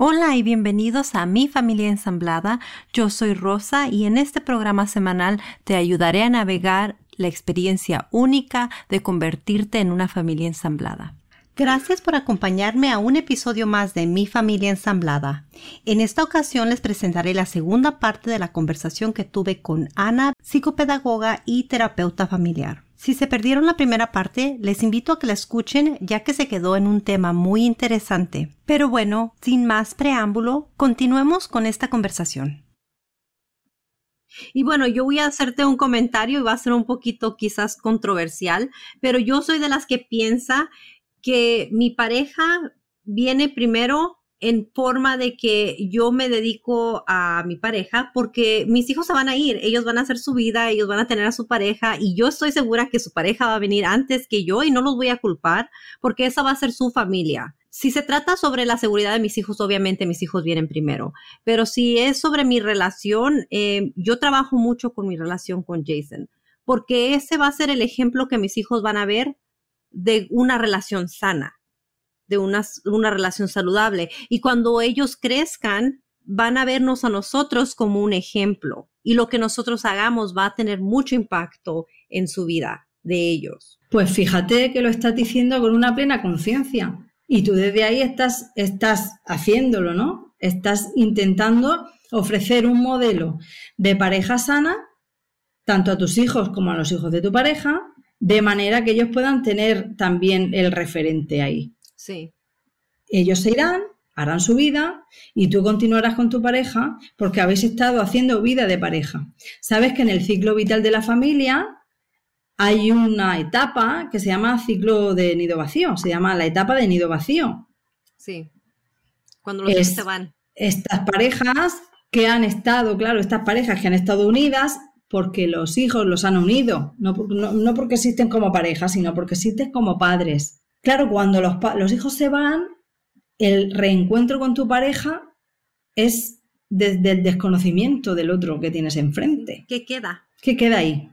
Hola y bienvenidos a Mi Familia Ensamblada. Yo soy Rosa y en este programa semanal te ayudaré a navegar la experiencia única de convertirte en una familia ensamblada. Gracias por acompañarme a un episodio más de Mi Familia Ensamblada. En esta ocasión les presentaré la segunda parte de la conversación que tuve con Ana, psicopedagoga y terapeuta familiar. Si se perdieron la primera parte, les invito a que la escuchen ya que se quedó en un tema muy interesante. Pero bueno, sin más preámbulo, continuemos con esta conversación. Y bueno, yo voy a hacerte un comentario y va a ser un poquito quizás controversial, pero yo soy de las que piensa que mi pareja viene primero en forma de que yo me dedico a mi pareja porque mis hijos se van a ir, ellos van a hacer su vida, ellos van a tener a su pareja y yo estoy segura que su pareja va a venir antes que yo y no los voy a culpar porque esa va a ser su familia. Si se trata sobre la seguridad de mis hijos, obviamente mis hijos vienen primero, pero si es sobre mi relación, eh, yo trabajo mucho con mi relación con Jason porque ese va a ser el ejemplo que mis hijos van a ver de una relación sana de una, relación saludable. Y cuando ellos crezcan, van a vernos a nosotros como un ejemplo y lo que nosotros hagamos va a tener mucho impacto en su vida de ellos. Pues fíjate que lo estás diciendo con una plena conciencia y tú desde ahí estás, estás haciéndolo, ¿no? Estás intentando ofrecer un modelo de pareja sana, tanto a tus hijos como a los hijos de tu pareja, de manera que ellos puedan tener también el referente ahí. Sí. Ellos se irán, harán su vida y tú continuarás con tu pareja porque habéis estado haciendo vida de pareja. Sabes que en el ciclo vital de la familia hay una etapa que se llama ciclo de nido vacío, se llama la etapa de nido vacío. Sí, cuando los se van. Estas parejas que han estado, claro, estas parejas que han estado unidas porque los hijos los han unido, no, no porque existen como pareja, sino porque existen como padres. Claro, cuando los, hijos se van, el reencuentro con tu pareja es desde el desconocimiento del otro que tienes enfrente. ¿Qué queda? ¿Qué queda ahí?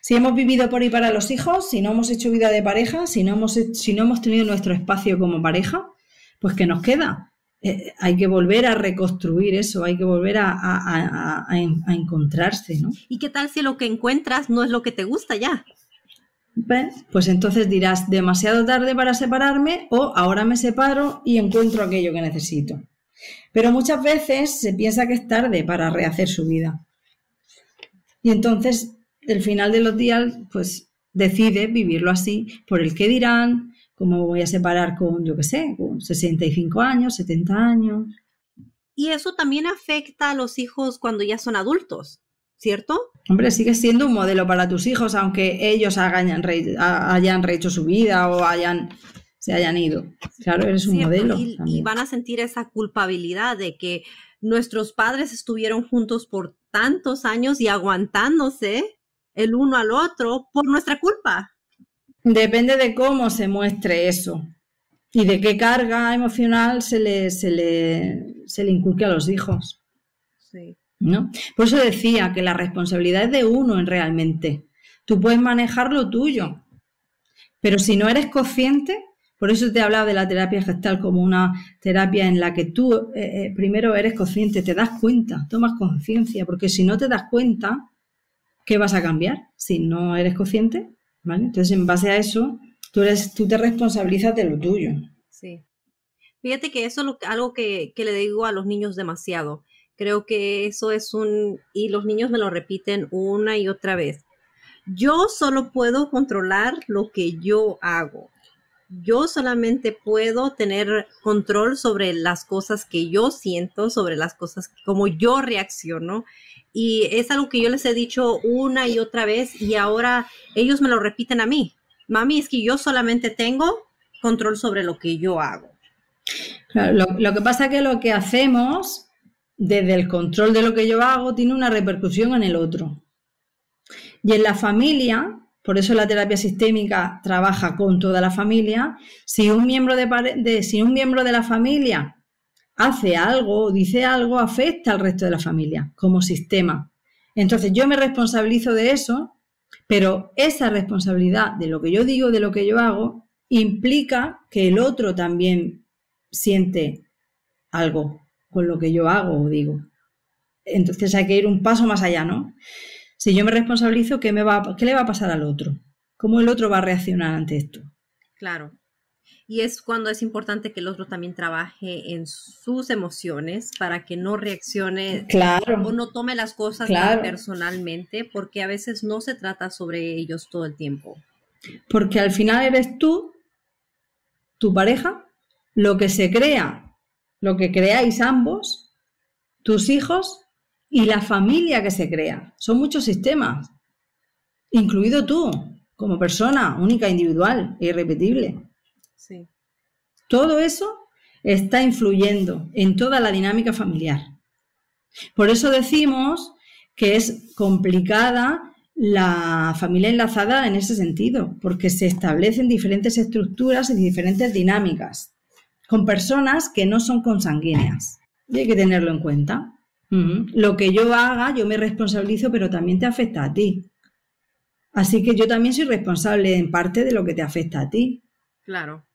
Si hemos vivido por y para los hijos, si no hemos hecho vida de pareja, si no hemos, si no hemos tenido nuestro espacio como pareja, pues ¿qué nos queda? Eh, hay que volver a reconstruir eso, hay que volver a, a, encontrarse, ¿no? ¿Y qué tal si lo que encuentras no es lo que te gusta ya? Pues entonces dirás demasiado tarde para separarme o ahora me separo y encuentro aquello que necesito. Pero muchas veces se piensa que es tarde para rehacer su vida. Y entonces, el final de los días, pues decide vivirlo así, por el que dirán, cómo voy a separar con, yo qué sé, con 65 años, 70 años. Y eso también afecta a los hijos cuando ya son adultos. ¿cierto? Hombre, sigue siendo un modelo para tus hijos, aunque ellos hayan, hayan rehecho su vida o hayan, se hayan ido. Claro, eres un modelo. Y, van a sentir esa culpabilidad de que nuestros padres estuvieron juntos por tantos años y aguantándose el uno al otro por nuestra culpa. Depende de cómo se muestre eso y de qué carga emocional se le, se le, se le inculque a los hijos. Sí. Por eso decía que la responsabilidad es de uno en realmente. Tú puedes manejar lo tuyo, pero si no eres consciente, por eso te hablaba de la terapia gestal como una terapia en la que tú eh, eh, primero eres consciente, te das cuenta, tomas conciencia, porque si no te das cuenta, ¿qué vas a cambiar si no eres consciente? ¿Vale? Entonces, en base a eso, tú, eres, tú te responsabilizas de lo tuyo. Sí. Fíjate que eso es algo que, que le digo a los niños demasiado. Creo que eso es un, y los niños me lo repiten una y otra vez. Yo solo puedo controlar lo que yo hago. Yo solamente puedo tener control sobre las cosas que yo siento, sobre las cosas como yo reacciono. Y es algo que yo les he dicho una y otra vez y ahora ellos me lo repiten a mí. Mami, es que yo solamente tengo control sobre lo que yo hago. lo, lo que pasa es que lo que hacemos desde el control de lo que yo hago tiene una repercusión en el otro. Y en la familia, por eso la terapia sistémica trabaja con toda la familia, si un miembro de, si un miembro de la familia hace algo o dice algo, afecta al resto de la familia como sistema. Entonces yo me responsabilizo de eso, pero esa responsabilidad de lo que yo digo, de lo que yo hago, implica que el otro también siente algo con lo que yo hago o digo. Entonces hay que ir un paso más allá, ¿no? Si yo me responsabilizo, ¿qué, me va, ¿qué le va a pasar al otro? ¿Cómo el otro va a reaccionar ante esto? Claro. Y es cuando es importante que el otro también trabaje en sus emociones para que no reaccione claro. o no tome las cosas personalmente, porque a veces no se trata sobre ellos todo el tiempo. Porque al final eres tú, tu pareja, lo que se crea, lo que creáis ambos, tus hijos y la familia que se crea. Son muchos sistemas, incluido tú, como persona única, individual e irrepetible. Sí. Todo eso está influyendo en toda la dinámica familiar. Por eso decimos que es complicada la familia enlazada en ese sentido, porque se establecen diferentes estructuras y diferentes dinámicas con personas que no son consanguíneas. Y hay que tenerlo en cuenta. Lo que yo haga, yo me responsabilizo, pero también te afecta a ti. Así que yo también soy responsable en parte de lo que te afecta a ti. Claro.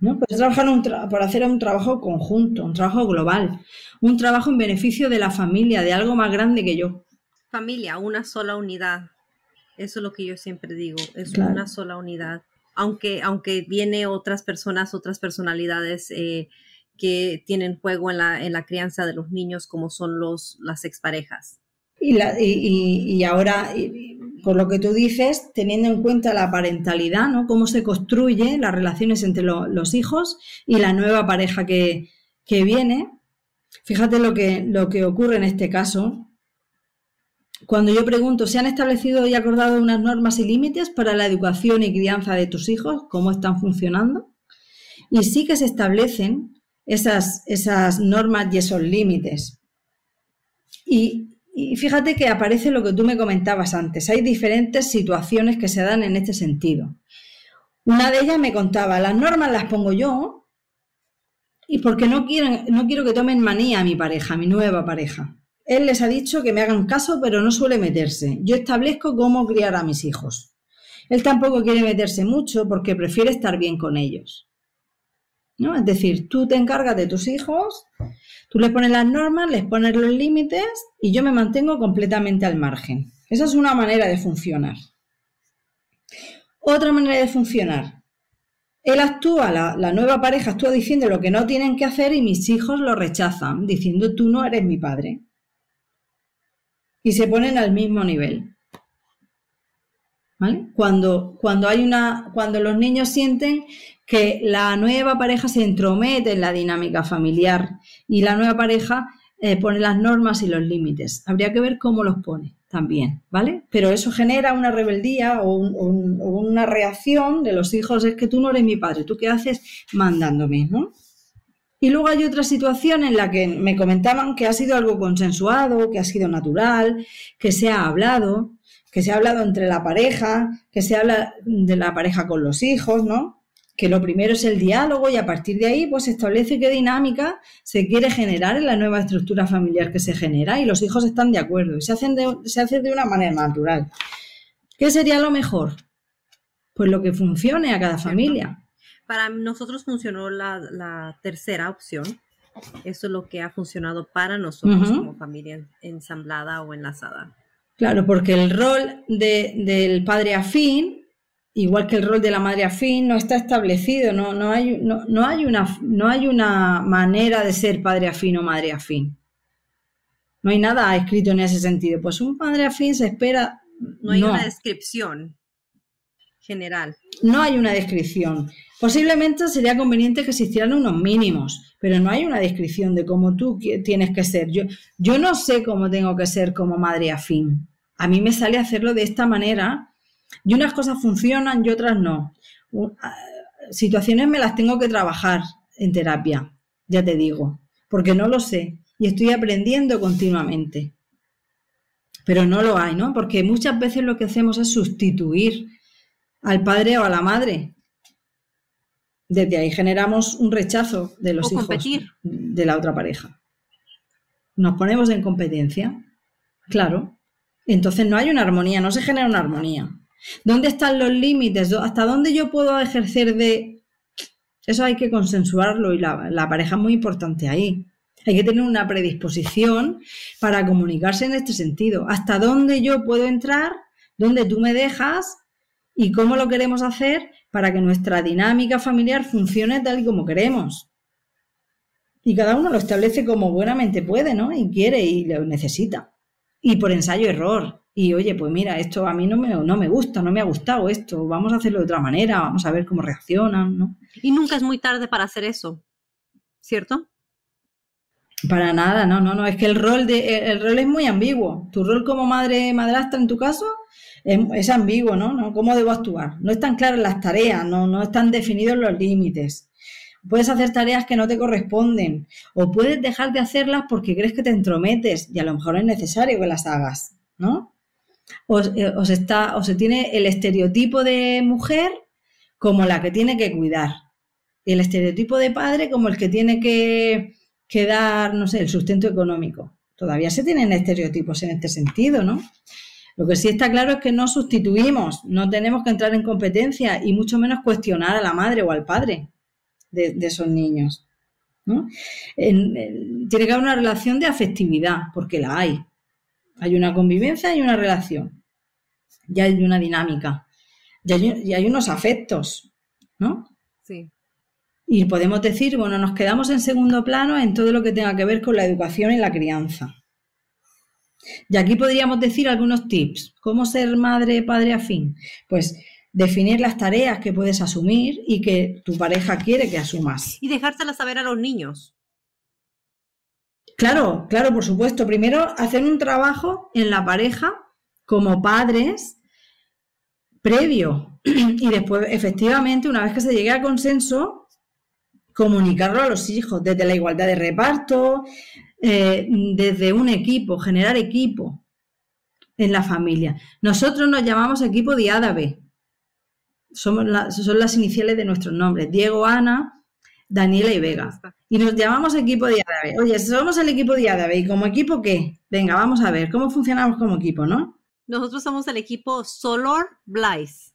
¿no? Pues trabajar por hacer un trabajo conjunto, un trabajo global, un trabajo en beneficio de la familia, de algo más grande que yo. Familia, una sola unidad. Eso es lo que yo siempre digo, es una sola unidad. Aunque, aunque viene otras personas, otras personalidades eh, que tienen juego en la, en la crianza de los niños, como son los, las exparejas. Y, la, y, y, ahora, por lo que tú dices, teniendo en cuenta la parentalidad, ¿no? Cómo se construye las relaciones entre los hijos y la nueva pareja que, que viene. Fíjate lo que, lo que ocurre en este caso. Cuando yo pregunto, ¿se han establecido y acordado unas normas y límites para la educación y crianza de tus hijos? ¿Cómo están funcionando? Y sí que se establecen esas, esas normas y esos límites. Y, fíjate que aparece lo que tú me comentabas antes. Hay diferentes situaciones que se dan en este sentido. Una de ellas me contaba, las normas las pongo yo y porque no, no quiero que tomen manía a mi pareja, a mi nueva pareja. Él les ha dicho que me hagan caso, pero no suele meterse. Yo establezco cómo criar a mis hijos. Él tampoco quiere meterse mucho porque prefiere estar bien con ellos. ¿No? Es decir, tú te encargas de tus hijos Tú les pones las normas, les pones los límites y yo me mantengo completamente al margen. Esa es una manera de funcionar. Otra manera de funcionar. Él actúa, la, nueva pareja actúa diciendo lo que no tienen que hacer y mis hijos lo rechazan, diciendo tú no eres mi padre. Y se ponen al mismo nivel. Cuando, cuando, hay una, cuando los niños sienten que la nueva pareja se entromete en la dinámica familiar y la nueva pareja eh, pone las normas y los límites. Habría que ver cómo los pone también, ¿vale? Pero eso genera una rebeldía o, una reacción de los hijos, es que tú no eres mi padre, tú qué haces mandándome, ¿no? Y luego hay otra situación en la que me comentaban que ha sido algo consensuado, que ha sido natural, que se ha hablado, que se ha hablado entre la pareja, que se habla de la pareja con los hijos, ¿no? Que lo primero es el diálogo y a partir de ahí pues se establece qué dinámica se quiere generar en la nueva estructura familiar que se genera y los hijos están de acuerdo y se, hacen se hace de una manera natural. ¿Qué sería lo mejor? Pues lo que funcione a cada familia. Para nosotros funcionó la, tercera opción. Eso es lo que ha funcionado para nosotros como familia ensamblada o enlazada. Claro, porque el rol del padre afín, igual que el rol de la madre afín, no está establecido, no, no, hay, no, hay, una, no hay una manera de ser padre afín o madre afín. No hay nada escrito en ese sentido. Pues un padre afín se espera. No hay una descripción general. No hay una descripción. Posiblemente sería conveniente que existieran unos mínimos, pero no hay una descripción de cómo tú tienes que ser. Yo, yo no sé cómo tengo que ser como madre afín a mí me sale hacerlo de esta manera y unas cosas funcionan y otras no. Situaciones me las tengo que trabajar en terapia, ya te digo, porque no lo sé y estoy aprendiendo continuamente. Pero no lo hay, ¿no? Porque muchas veces lo que hacemos es sustituir al padre o a la madre. Desde ahí generamos un rechazo de los hijos de la otra pareja. Nos ponemos en competencia, claro. Entonces no hay una armonía, no se genera una armonía. ¿Dónde están los límites? ¿Hasta dónde yo puedo ejercer de... Eso hay que consensuarlo y la, pareja es muy importante ahí. Hay que tener una predisposición para comunicarse en este sentido. ¿Hasta dónde yo puedo entrar? ¿Dónde tú me dejas? ¿Y cómo lo queremos hacer para que nuestra dinámica familiar funcione tal y como queremos? Y cada uno lo establece como buenamente puede, ¿no? Y quiere y lo necesita. Y por ensayo-error. Y oye, pues mira, esto a mí no me, no me gusta, no me ha gustado esto, vamos a hacerlo de otra manera, vamos a ver cómo reaccionan, ¿no? Y nunca es muy tarde para hacer eso, ¿cierto? Para nada, no, no, no, es que el rol, de, el rol es muy ambiguo. Tu rol como madre madrastra en tu caso es, ambiguo, ¿no? ¿no? ¿Cómo debo actuar? No están claras las tareas, no, no están definidos los límites. Puedes hacer tareas que no te corresponden o puedes dejar de hacerlas porque crees que te entrometes y a lo mejor es necesario que las hagas, ¿no? O, eh, está, o se tiene el estereotipo de mujer como la que tiene que cuidar el estereotipo de padre como el que tiene que, que dar, no sé, el sustento económico. Todavía se tienen estereotipos en este sentido, ¿no? Lo que sí está claro es que no sustituimos, no tenemos que entrar en competencia y mucho menos cuestionar a la madre o al padre de, esos niños. tiene que haber una relación de afectividad, porque la hay. Hay una convivencia y una relación. Ya hay una dinámica. Ya hay, hay unos afectos, ¿no? Sí. Y podemos decir, bueno, nos quedamos en segundo plano en todo lo que tenga que ver con la educación y la crianza. Y aquí podríamos decir algunos tips. ¿Cómo ser madre, padre afín? Pues definir las tareas que puedes asumir y que tu pareja quiere que asumas. Y dejárselas saber a los niños. Claro, claro, por supuesto. Primero, hacer un trabajo en la pareja como padres previo y después, efectivamente, una vez que se llegue a consenso, comunicarlo a los hijos desde la igualdad de reparto, eh, desde un equipo, generar equipo en la familia. Nosotros nos llamamos equipo Diádabe somos son las iniciales de nuestros nombres, Diego, Ana, Daniela y Vega. Y nos llamamos equipo Diádabe. Oye, somos el equipo Diádabe, ¿y como equipo qué? Venga, vamos a ver, ¿cómo funcionamos como equipo, no? Nosotros somos el equipo Solor Blaise,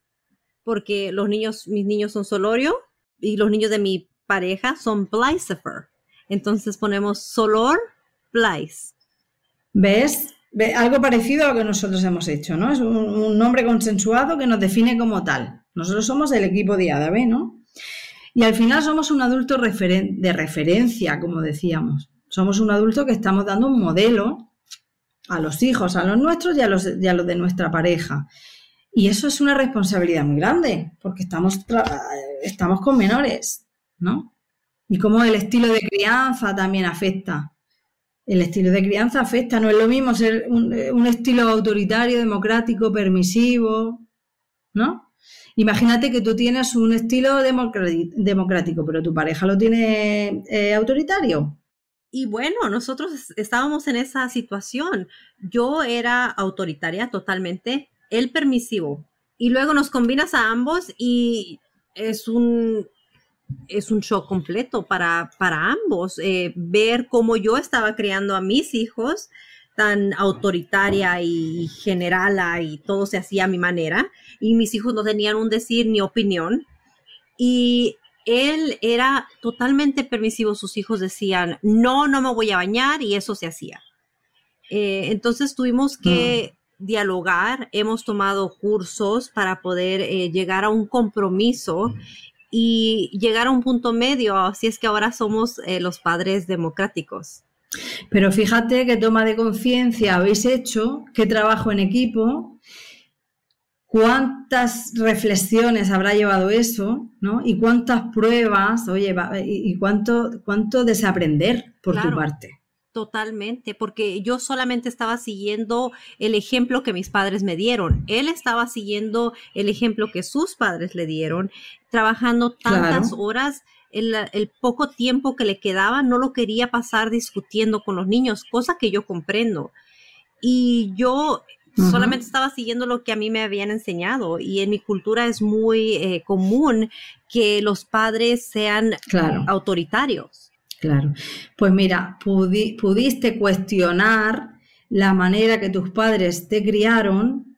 porque los niños, mis niños son Solorio y los niños de mi pareja son Blaisefer. Entonces ponemos Solor ¿Ves? Algo parecido a lo que nosotros hemos hecho, ¿no? Es un nombre consensuado que nos define como tal. Nosotros somos el equipo de ADAB, ¿no? Y al final somos un adulto de referencia, como decíamos. Somos un adulto que estamos dando un modelo a los hijos, a los nuestros y a los, de nuestra pareja. Y eso es una responsabilidad muy grande, porque estamos, estamos con menores, ¿no? Y cómo el estilo de crianza también afecta. El estilo de crianza afecta, no es lo mismo ser un, un estilo autoritario, democrático, permisivo, ¿no? Imagínate que tú tienes un estilo democrático, pero tu pareja lo tiene eh, autoritario. Y bueno, nosotros estábamos en esa situación. Yo era autoritaria totalmente, él permisivo. Y luego nos combinas a ambos y es un, es un shock completo para, para ambos. Eh, ver cómo yo estaba criando a mis hijos tan autoritaria y generala y todo se hacía a mi manera y mis hijos no tenían un decir ni opinión y él era totalmente permisivo, sus hijos decían, no, no me voy a bañar y eso se hacía. Eh, entonces tuvimos que mm. dialogar, hemos tomado cursos para poder eh, llegar a un compromiso y llegar a un punto medio, así es que ahora somos eh, los padres democráticos. Pero fíjate qué toma de conciencia habéis hecho, qué trabajo en equipo, cuántas reflexiones habrá llevado eso, ¿no? Y cuántas pruebas, oye, y cuánto, cuánto desaprender por tu parte. Totalmente, porque yo solamente estaba siguiendo el ejemplo que mis padres me dieron. Él estaba siguiendo el ejemplo que sus padres le dieron, trabajando tantas horas el, poco tiempo que le quedaba no lo quería pasar discutiendo con los niños, cosa que yo comprendo. Y yo solamente estaba siguiendo lo que a mí me habían enseñado y en mi cultura es muy eh, común que los padres sean autoritarios. Claro. Pues mira, pudiste cuestionar la manera que tus padres te criaron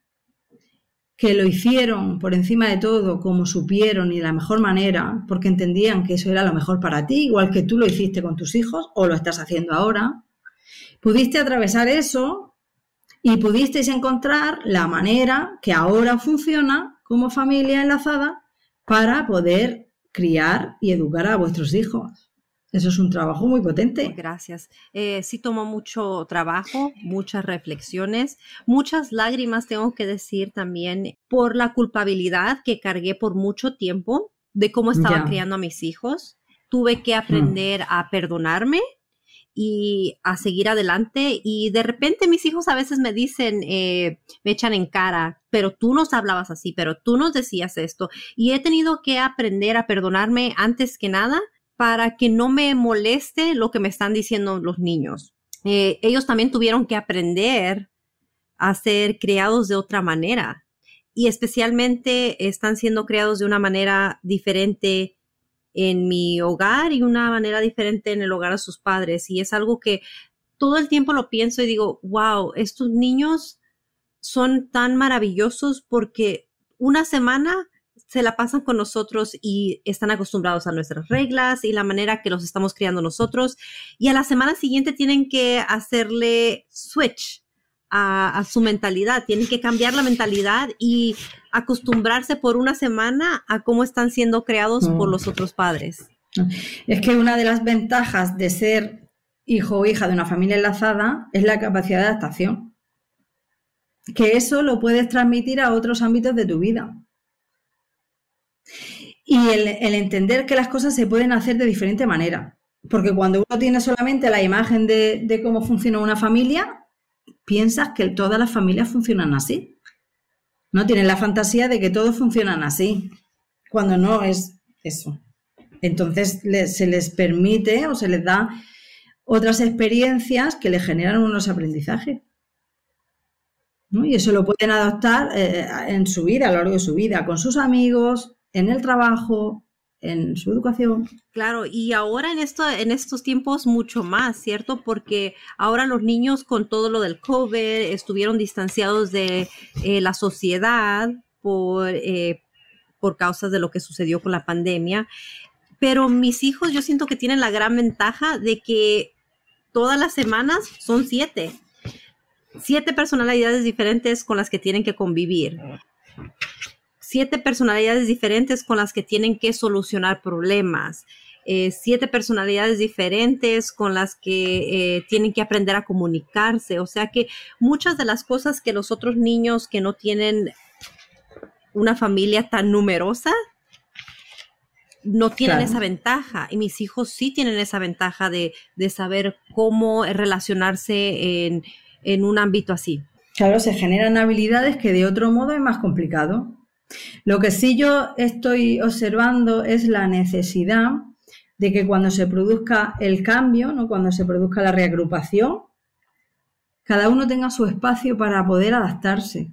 que lo hicieron por encima de todo como supieron y de la mejor manera, porque entendían que eso era lo mejor para ti, igual que tú lo hiciste con tus hijos o lo estás haciendo ahora, pudiste atravesar eso y pudisteis encontrar la manera que ahora funciona como familia enlazada para poder criar y educar a vuestros hijos. Eso es un trabajo muy potente. Gracias. Eh, sí tomó mucho trabajo, muchas reflexiones, muchas lágrimas, tengo que decir también, por la culpabilidad que cargué por mucho tiempo de cómo estaba criando a mis hijos. Tuve que aprender a perdonarme y a seguir adelante. Y de repente mis hijos a veces me dicen, eh, me echan en cara, pero tú nos hablabas así, pero tú nos decías esto. Y he tenido que aprender a perdonarme antes que nada para que no me moleste lo que me están diciendo los niños. Eh, ellos también tuvieron que aprender a ser criados de otra manera y especialmente están siendo criados de una manera diferente en mi hogar y una manera diferente en el hogar de sus padres. Y es algo que todo el tiempo lo pienso y digo, wow, estos niños son tan maravillosos porque una semana se la pasan con nosotros y están acostumbrados a nuestras reglas y la manera que los estamos criando nosotros. Y a la semana siguiente tienen que hacerle switch a, su mentalidad, tienen que cambiar la mentalidad y acostumbrarse por una semana a cómo están siendo creados por mm. los otros padres. Es que una de las ventajas de ser hijo o hija de una familia enlazada es la capacidad de adaptación. Que eso lo puedes transmitir a otros ámbitos de tu vida. Y el, entender que las cosas se pueden hacer de diferente manera. Porque cuando uno tiene solamente la imagen de, cómo funciona una familia, piensas que todas las familias funcionan así. No tienen la fantasía de que todos funcionan así, cuando no es eso. Entonces se les permite o se les da otras experiencias que les generan unos aprendizajes. Y eso lo pueden adoptar eh, en su vida, a lo largo de su vida, con sus amigos, en el trabajo, en su educación. Claro, y ahora en, esto, en estos tiempos mucho más, ¿cierto? Porque ahora los niños con todo lo del COVID estuvieron distanciados de eh, la sociedad por, eh, por causas de lo que sucedió con la pandemia. Pero mis hijos yo siento que tienen la gran ventaja de que todas las semanas son siete. Siete personalidades diferentes con las que tienen que convivir siete personalidades diferentes con las que tienen que solucionar problemas, eh, siete personalidades diferentes con las que eh, tienen que aprender a comunicarse. O sea que muchas de las cosas que los otros niños que no tienen una familia tan numerosa, no tienen esa ventaja y mis hijos sí tienen esa ventaja de, saber cómo relacionarse en, en un ámbito así. Claro, se generan habilidades que de otro modo es más complicado. Lo que sí yo estoy observando es la necesidad de que cuando se produzca el cambio, ¿no? cuando se produzca la reagrupación, cada uno tenga su espacio para poder adaptarse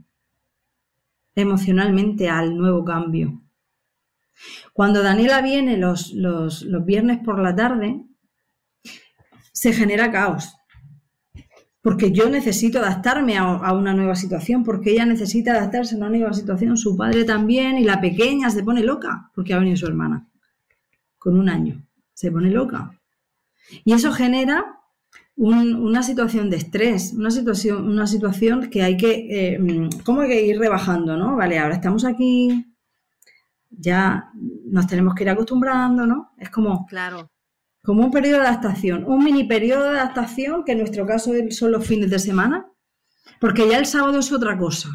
emocionalmente al nuevo cambio. Cuando Daniela viene los, los viernes por la tarde, se genera caos porque yo necesito adaptarme a, una nueva situación, porque ella necesita adaptarse a una nueva situación, su padre también, y la pequeña se pone loca, porque ha venido su hermana, con un año, se pone loca. Y eso genera una situación de estrés, una situación, una situación que hay que, eh, ¿cómo hay que ir rebajando, no? Vale, ahora estamos aquí, ya nos tenemos que ir acostumbrando, ¿no? Es como... Claro como un periodo de adaptación, un mini periodo de adaptación, que en nuestro caso son los fines de semana, porque ya el sábado es otra cosa.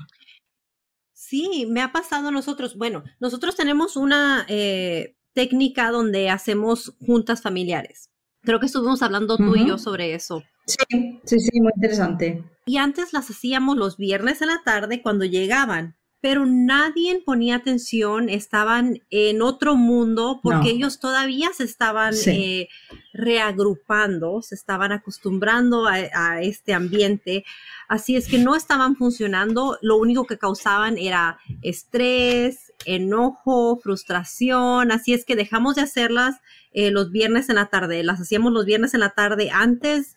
Sí, me ha pasado a nosotros. Bueno, nosotros tenemos una eh, técnica donde hacemos juntas familiares. Creo que estuvimos hablando tú y yo sobre eso. Sí, sí, sí, muy interesante. Y antes las hacíamos los viernes en la tarde cuando llegaban pero nadie ponía atención, estaban en otro mundo porque ellos todavía se estaban eh, reagrupando, se estaban acostumbrando a, este ambiente, así es que no estaban funcionando, lo único que causaban era estrés, enojo, frustración, así es que dejamos de hacerlas eh, los viernes en la tarde, las hacíamos los viernes en la tarde antes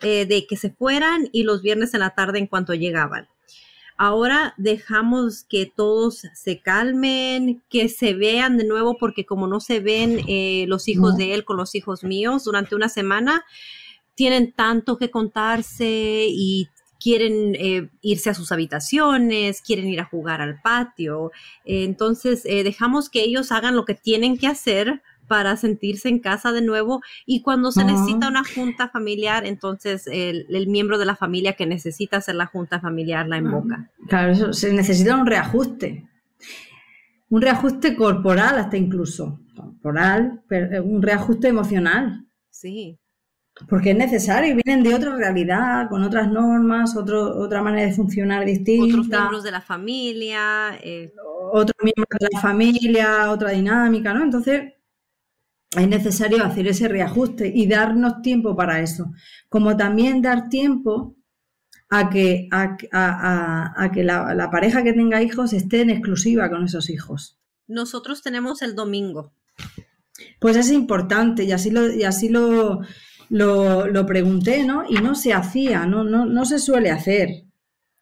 eh, de que se fueran y los viernes en la tarde en cuanto llegaban. Ahora dejamos que todos se calmen, que se vean de nuevo, porque como no se ven eh, los hijos de él con los hijos míos durante una semana, tienen tanto que contarse y quieren eh, irse a sus habitaciones, quieren ir a jugar al patio. entonces, eh, dejamos que ellos hagan lo que tienen que hacer para sentirse en casa de nuevo y cuando se necesita una junta familiar, entonces el, miembro de la familia que necesita hacer la junta familiar la invoca. Claro, eso, se necesita un reajuste, un reajuste corporal hasta incluso, corporal, pero eh, un reajuste emocional. Sí. Porque es necesario, vienen de otra realidad, con otras normas, otro, otra manera de funcionar distinta. Otros miembros de la familia. Eh. Otros miembros de la familia, otra dinámica, ¿no? Entonces, es necesario hacer ese reajuste y darnos tiempo para eso. Como también dar tiempo a que, a, que la, la, pareja que tenga hijos esté en exclusiva con esos hijos. Nosotros tenemos el domingo. Pues es importante y así lo, y así lo, lo, pregunté, ¿no? Y no se hacía, no, no, no se suele hacer.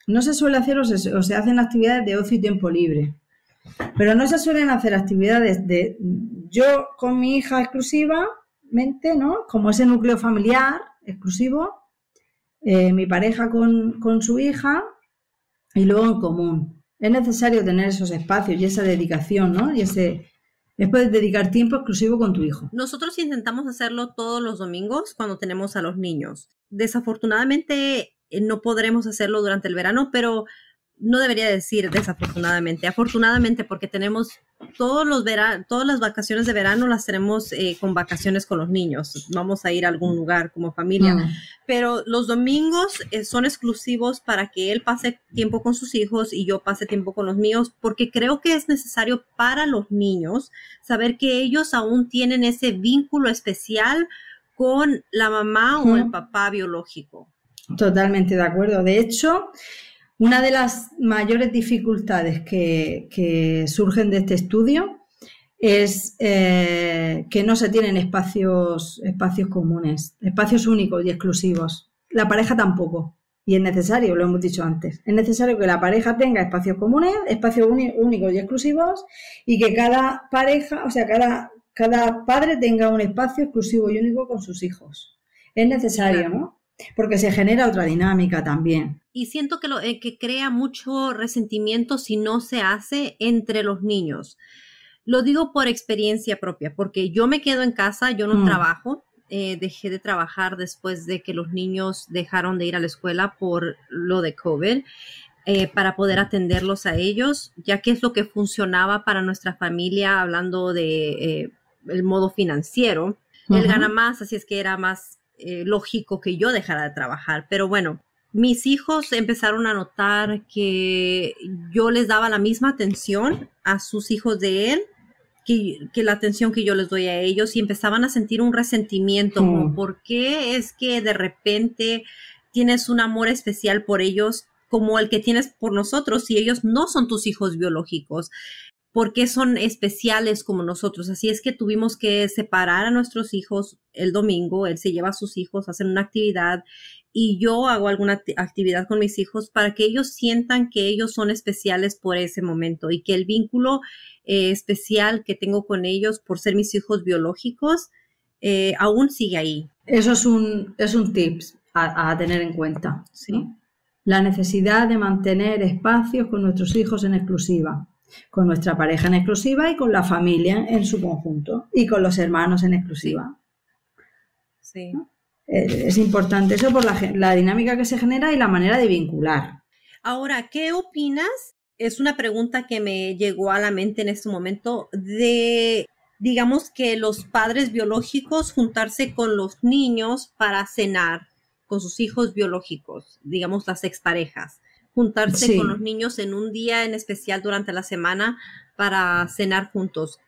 No se suele hacer o se, hacen actividades de ocio y tiempo libre. Pero no se suelen hacer actividades de yo con mi hija exclusivamente, ¿no? Como ese núcleo familiar exclusivo, eh, mi pareja con, con su hija y luego en común. Es necesario tener esos espacios y esa dedicación, ¿no? Y ese, es poder dedicar tiempo exclusivo con tu hijo. Nosotros intentamos hacerlo todos los domingos cuando tenemos a los niños. Desafortunadamente eh, no podremos hacerlo durante el verano, pero no debería decir desafortunadamente, afortunadamente porque tenemos todos los todas las vacaciones de verano las tenemos eh, con vacaciones con los niños. Vamos a ir a algún lugar como familia, mm. pero los domingos eh, son exclusivos para que él pase tiempo con sus hijos y yo pase tiempo con los míos, porque creo que es necesario para los niños saber que ellos aún tienen ese vínculo especial con la mamá o el papá biológico. Totalmente de acuerdo. De hecho, una de las mayores dificultades que, surgen de este estudio es eh, que no se tienen espacios, espacios comunes, espacios únicos y exclusivos. La pareja tampoco. Y es necesario, lo hemos dicho antes, es necesario que la pareja tenga espacios comunes, espacios únicos y exclusivos, y que cada pareja, o sea, cada, cada padre tenga un espacio exclusivo y único con sus hijos. Es necesario, ¿no? Porque se genera otra dinámica también. Y siento que, lo, eh, que crea mucho resentimiento si no se hace entre los niños. Lo digo por experiencia propia, porque yo me quedo en casa, yo no mm. trabajo, eh, dejé de trabajar después de que los niños dejaron de ir a la escuela por lo de COVID. Eh, para poder atenderlos a ellos, ya que es lo que funcionaba para nuestra familia, hablando de el modo financiero. Él gana más, así es que era más eh, lógico que yo dejara de trabajar. Pero bueno, mis hijos empezaron a notar que yo les daba la misma atención a sus hijos de él que, la atención que yo les doy a ellos y empezaban a sentir un resentimiento, como, ¿por qué es que de repente tienes un amor especial por ellos como el que tienes por nosotros si ellos no son tus hijos biológicos? Por qué son especiales como nosotros. Así es que tuvimos que separar a nuestros hijos el domingo, él se lleva a sus hijos a hacer una actividad y yo hago alguna actividad con mis hijos para que ellos sientan que ellos son especiales por ese momento y que el vínculo eh, especial que tengo con ellos por ser mis hijos biológicos eh, aún sigue ahí. Eso es un, es un tips a, tener en cuenta. ¿sí? La necesidad de mantener espacios con nuestros hijos en exclusiva con nuestra pareja en exclusiva y con la familia en su conjunto y con los hermanos en exclusiva. Sí. Eh, es importante eso por la, dinámica que se genera y la manera de vincular. Ahora, ¿qué opinas? Es una pregunta que me llegó a la mente en este momento de, digamos que los padres biológicos juntarse con los niños para cenar con sus hijos biológicos, digamos las exparejas juntarse con los niños en un día en especial durante la semana para cenar juntos.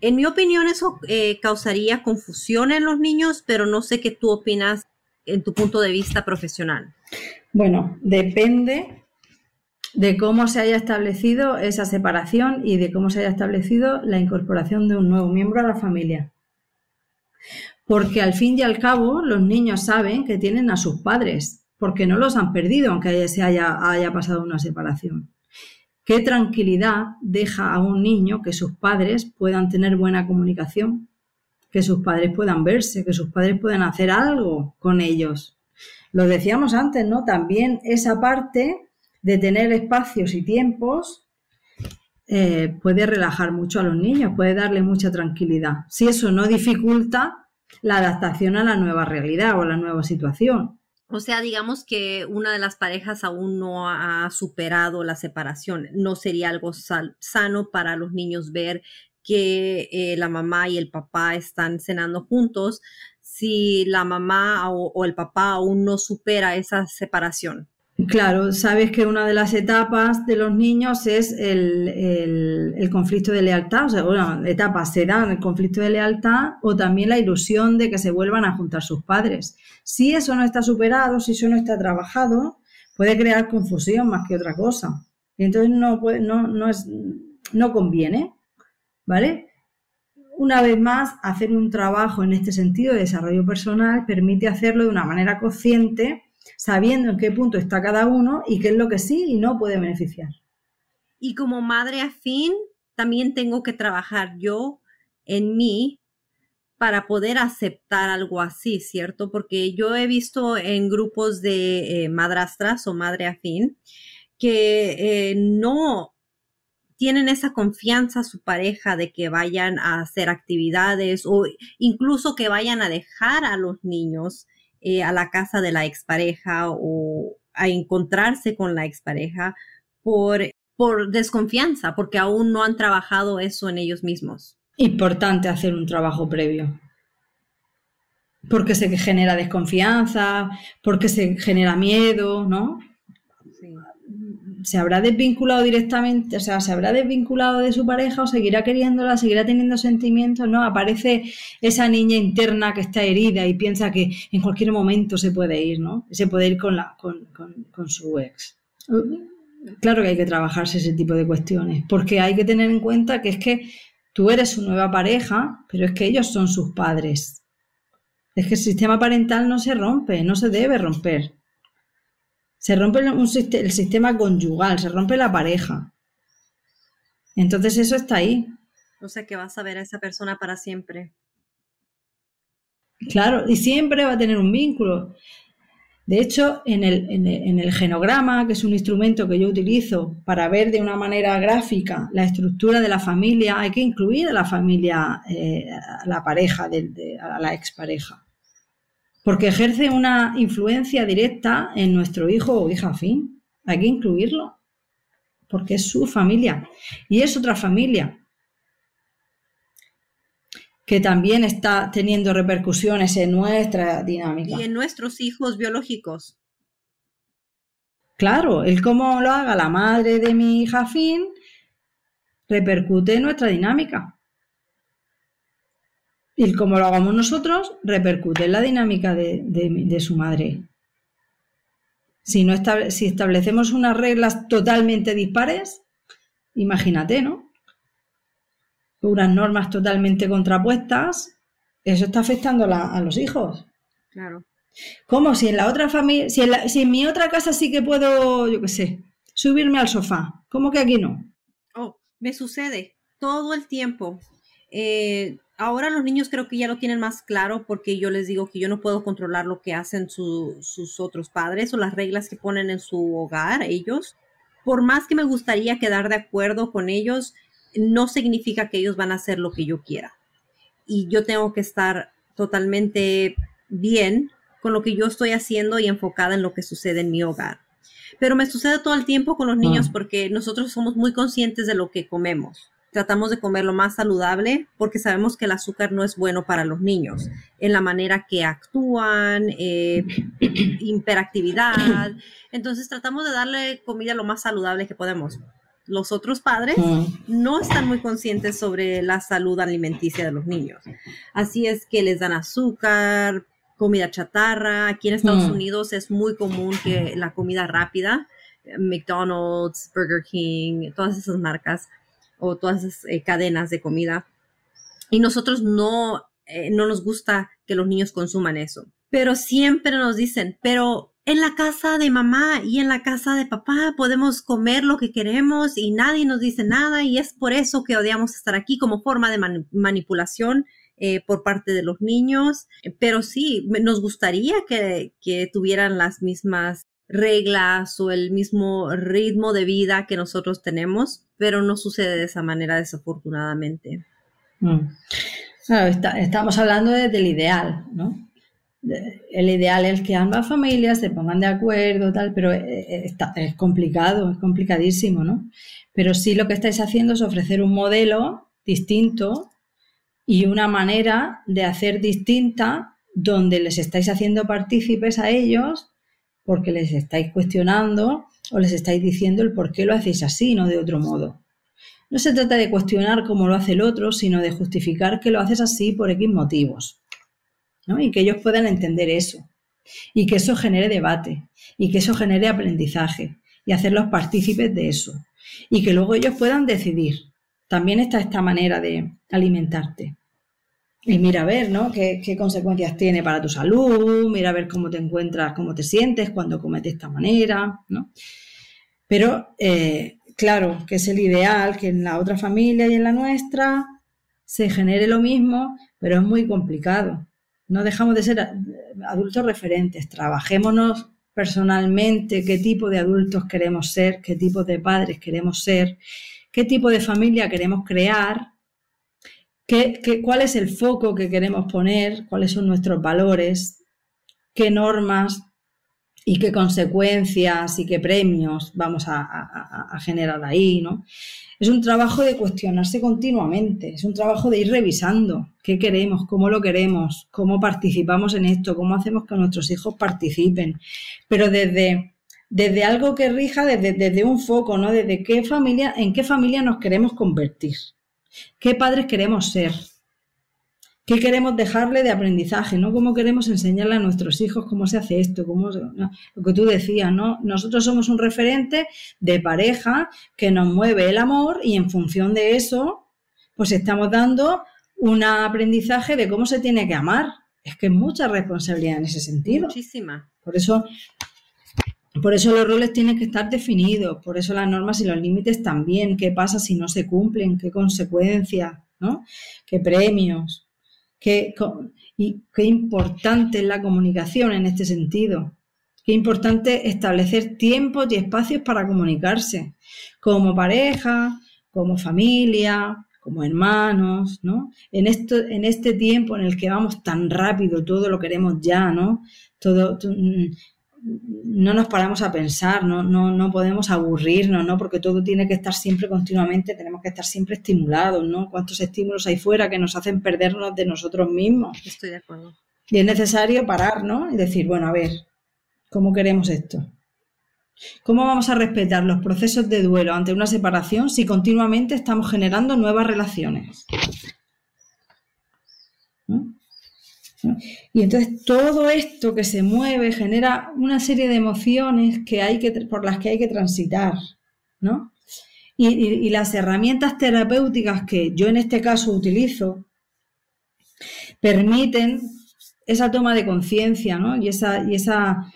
En mi opinión eso eh, causaría confusión en los niños, pero no sé qué tú opinas en tu punto de vista profesional. Bueno, depende de cómo se haya establecido esa separación y de cómo se haya establecido la incorporación de un nuevo miembro a la familia. Porque al fin y al cabo los niños saben que tienen a sus padres porque no los han perdido, aunque se haya, haya pasado una separación. ¿Qué tranquilidad deja a un niño que sus padres puedan tener buena comunicación, que sus padres puedan verse, que sus padres puedan hacer algo con ellos? Lo decíamos antes, ¿no? También esa parte de tener espacios y tiempos eh, puede relajar mucho a los niños, puede darle mucha tranquilidad. Si eso no dificulta la adaptación a la nueva realidad o a la nueva situación. O sea, digamos que una de las parejas aún no ha superado la separación. No sería algo sano para los niños ver que eh, la mamá y el papá están cenando juntos si la mamá o el papá aún no supera esa separación. Claro, sabes que una de las etapas de los niños es el, conflicto de lealtad, o sea, bueno, etapas se dan el conflicto de lealtad o también la ilusión de que se vuelvan a juntar sus padres. Si eso no está superado, si eso no está trabajado, puede crear confusión más que otra cosa. Y entonces no, puede, no, no, es, no conviene, ¿vale? Una vez más, hacer un trabajo en este sentido de desarrollo personal permite hacerlo de una manera consciente sabiendo en qué punto está cada uno y qué es lo que sí y no puede beneficiar. Y como madre afín, también tengo que trabajar yo en mí para poder aceptar algo así, ¿cierto? Porque yo he visto en grupos de eh, madrastras o madre afín que eh, no tienen esa confianza a su pareja de que vayan a hacer actividades o incluso que vayan a dejar a los niños eh, a la casa de la expareja o a encontrarse con la expareja por, por desconfianza, porque aún no han trabajado eso en ellos mismos. Importante hacer un trabajo previo. Porque se genera desconfianza, porque se genera miedo, ¿no? Se habrá desvinculado directamente, o sea, se habrá desvinculado de su pareja o seguirá queriéndola, seguirá teniendo sentimientos, ¿no? Aparece esa niña interna que está herida y piensa que en cualquier momento se puede ir, ¿no? Se puede ir con, la, con, con su ex. Claro que hay que trabajarse ese tipo de cuestiones, porque hay que tener en cuenta que es que tú eres su nueva pareja, pero es que ellos son sus padres. Es que el sistema parental no se rompe, no se debe romper. Se rompe el sistema conyugal, se rompe la pareja. Entonces eso está ahí. O sea que vas a ver a esa persona para siempre. Claro, y siempre va a tener un vínculo. De hecho, en el, genograma, que es un instrumento que yo utilizo para ver de una manera gráfica la estructura de la familia, hay que incluir a la familia, eh, a la pareja, a la expareja porque ejerce una influencia directa en nuestro hijo o hija fin. Hay que incluirlo, porque es su familia y es otra familia que también está teniendo repercusiones en nuestra dinámica. Y en nuestros hijos biológicos. Claro, el cómo lo haga la madre de mi hija fin repercute en nuestra dinámica. Y como lo hagamos nosotros, repercute en la dinámica de, su madre. Si, no si establecemos unas reglas totalmente dispares, imagínate, ¿no? Unas normas totalmente contrapuestas, eso está afectando a los hijos. Claro. Como si en la otra familia, si en, si en mi otra casa sí que puedo, yo qué sé, subirme al sofá, ¿cómo que aquí no? Oh, me sucede todo el tiempo. Eh, ahora los niños creo que ya lo tienen más claro porque yo les digo que yo no puedo controlar lo que hacen sus otros padres o las reglas que ponen en su hogar ellos. Por más que me gustaría quedar de acuerdo con ellos, no significa que ellos van a hacer lo que yo quiera. Y yo tengo que estar totalmente bien con lo que yo estoy haciendo y enfocada en lo que sucede en mi hogar. Pero me sucede todo el tiempo con los niños ah. porque nosotros somos muy conscientes de lo que comemos tratamos de comer lo más saludable porque sabemos que el azúcar no es bueno para los niños en la manera que actúan, eh, hiperactividad. Entonces tratamos de darle comida lo más saludable que podemos. Los otros padres no están muy conscientes sobre la salud alimenticia de los niños. Así es que les dan azúcar, comida chatarra. Aquí en Estados Unidos es muy común que la comida rápida, McDonald's, Burger King, todas esas marcas, o todas esas eh, cadenas de comida. Y nosotros no, eh, no nos gusta que los niños consuman eso. Pero siempre nos dicen, pero en la casa de mamá y en la casa de papá podemos comer lo que queremos y nadie nos dice nada y es por eso que odiamos estar aquí como forma de manipulación eh, por parte de los niños. Pero sí, nos gustaría que, que tuvieran las mismas reglas o el mismo ritmo de vida que nosotros tenemos, pero no sucede de esa manera desafortunadamente. Mm. estamos hablando del ideal, ¿no? El ideal es que ambas familias se pongan de acuerdo, tal, pero eh, eh, es complicado, es complicadísimo, ¿no? Pero sí lo que estáis haciendo es ofrecer un modelo distinto y una manera de hacer distinta donde les estáis haciendo partícipes a ellos porque les estáis cuestionando o les estáis diciendo el por qué lo hacéis así, no de otro modo. No se trata de cuestionar cómo lo hace el otro, sino de justificar que lo haces así por X motivos. ¿no? Y que ellos puedan entender eso. Y que eso genere debate. Y que eso genere aprendizaje. Y hacerlos partícipes de eso. Y que luego ellos puedan decidir. También está esta manera de alimentarte. Y mira a ver, ¿no? ¿Qué, consecuencias tiene para tu salud, mira a ver cómo te encuentras, cómo te sientes cuando comes de esta manera, ¿no? Pero, eh, claro, que es el ideal que en la otra familia y en la nuestra se genere lo mismo, pero es muy complicado. No dejamos de ser adultos referentes, trabajémonos personalmente qué tipo de adultos queremos ser, qué tipo de padres queremos ser, qué tipo de familia queremos crear ¿Qué, cuál es el foco que queremos poner? ¿Cuáles son nuestros valores? ¿Qué normas y qué consecuencias y qué premios vamos a, generar ahí? ¿no? Es un trabajo de cuestionarse continuamente, es un trabajo de ir revisando qué queremos, cómo lo queremos, cómo participamos en esto, cómo hacemos que nuestros hijos participen, pero desde desde algo que rija, desde, desde, un foco, ¿no? Desde qué familia, en qué familia nos queremos convertir. ¿Qué padres queremos ser? ¿Qué queremos dejarle de aprendizaje? ¿no? ¿Cómo queremos enseñarle a nuestros hijos cómo se hace esto? Cómo, Lo que tú decías, ¿no? Nosotros somos un referente de pareja que nos mueve el amor y en función de eso, pues estamos dando un aprendizaje de cómo se tiene que amar. Es que es mucha responsabilidad en ese sentido. Muchísima. Por eso por eso los roles tienen que estar definidos, por eso las normas y los límites también, qué pasa si no se cumplen, qué consecuencias, ¿no? qué premios, qué, y qué importante es la comunicación en este sentido. Qué importante establecer tiempos y espacios para comunicarse, como pareja, como familia, como hermanos, ¿no? En, esto, en este tiempo en el que vamos tan rápido, todo lo queremos ya, ¿no? Todo, mm, no nos paramos a pensar, no, no, no podemos aburrirnos, ¿no? Porque todo tiene que estar siempre continuamente, tenemos que estar siempre estimulados, ¿no? ¿Cuántos estímulos hay fuera que nos hacen perdernos de nosotros mismos? Estoy de acuerdo. Y es necesario parar, ¿no? Y decir, bueno, a ver, ¿cómo queremos esto? ¿Cómo vamos a respetar los procesos de duelo ante una separación si continuamente estamos generando nuevas relaciones? Y entonces todo esto que se mueve genera una serie de emociones que hay que, por las que hay que transitar, ¿no? Y, las herramientas terapéuticas que yo en este caso utilizo permiten esa toma de conciencia, ¿no? Y esa, y esa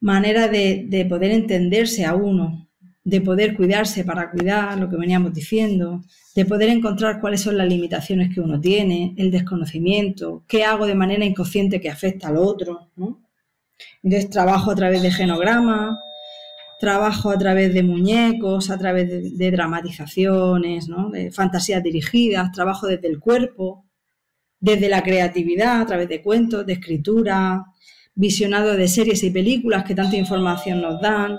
manera de, de poder entenderse a uno, de poder cuidarse para cuidar, lo que veníamos diciendo, de poder encontrar cuáles son las limitaciones que uno tiene, el desconocimiento, qué hago de manera inconsciente que afecta al otro. Entonces trabajo a través de genograma, trabajo a través de muñecos, a través de, dramatizaciones, de fantasías dirigidas, trabajo desde el cuerpo, desde la creatividad, a través de cuentos, de escritura, visionado de series y películas que tanta información nos dan,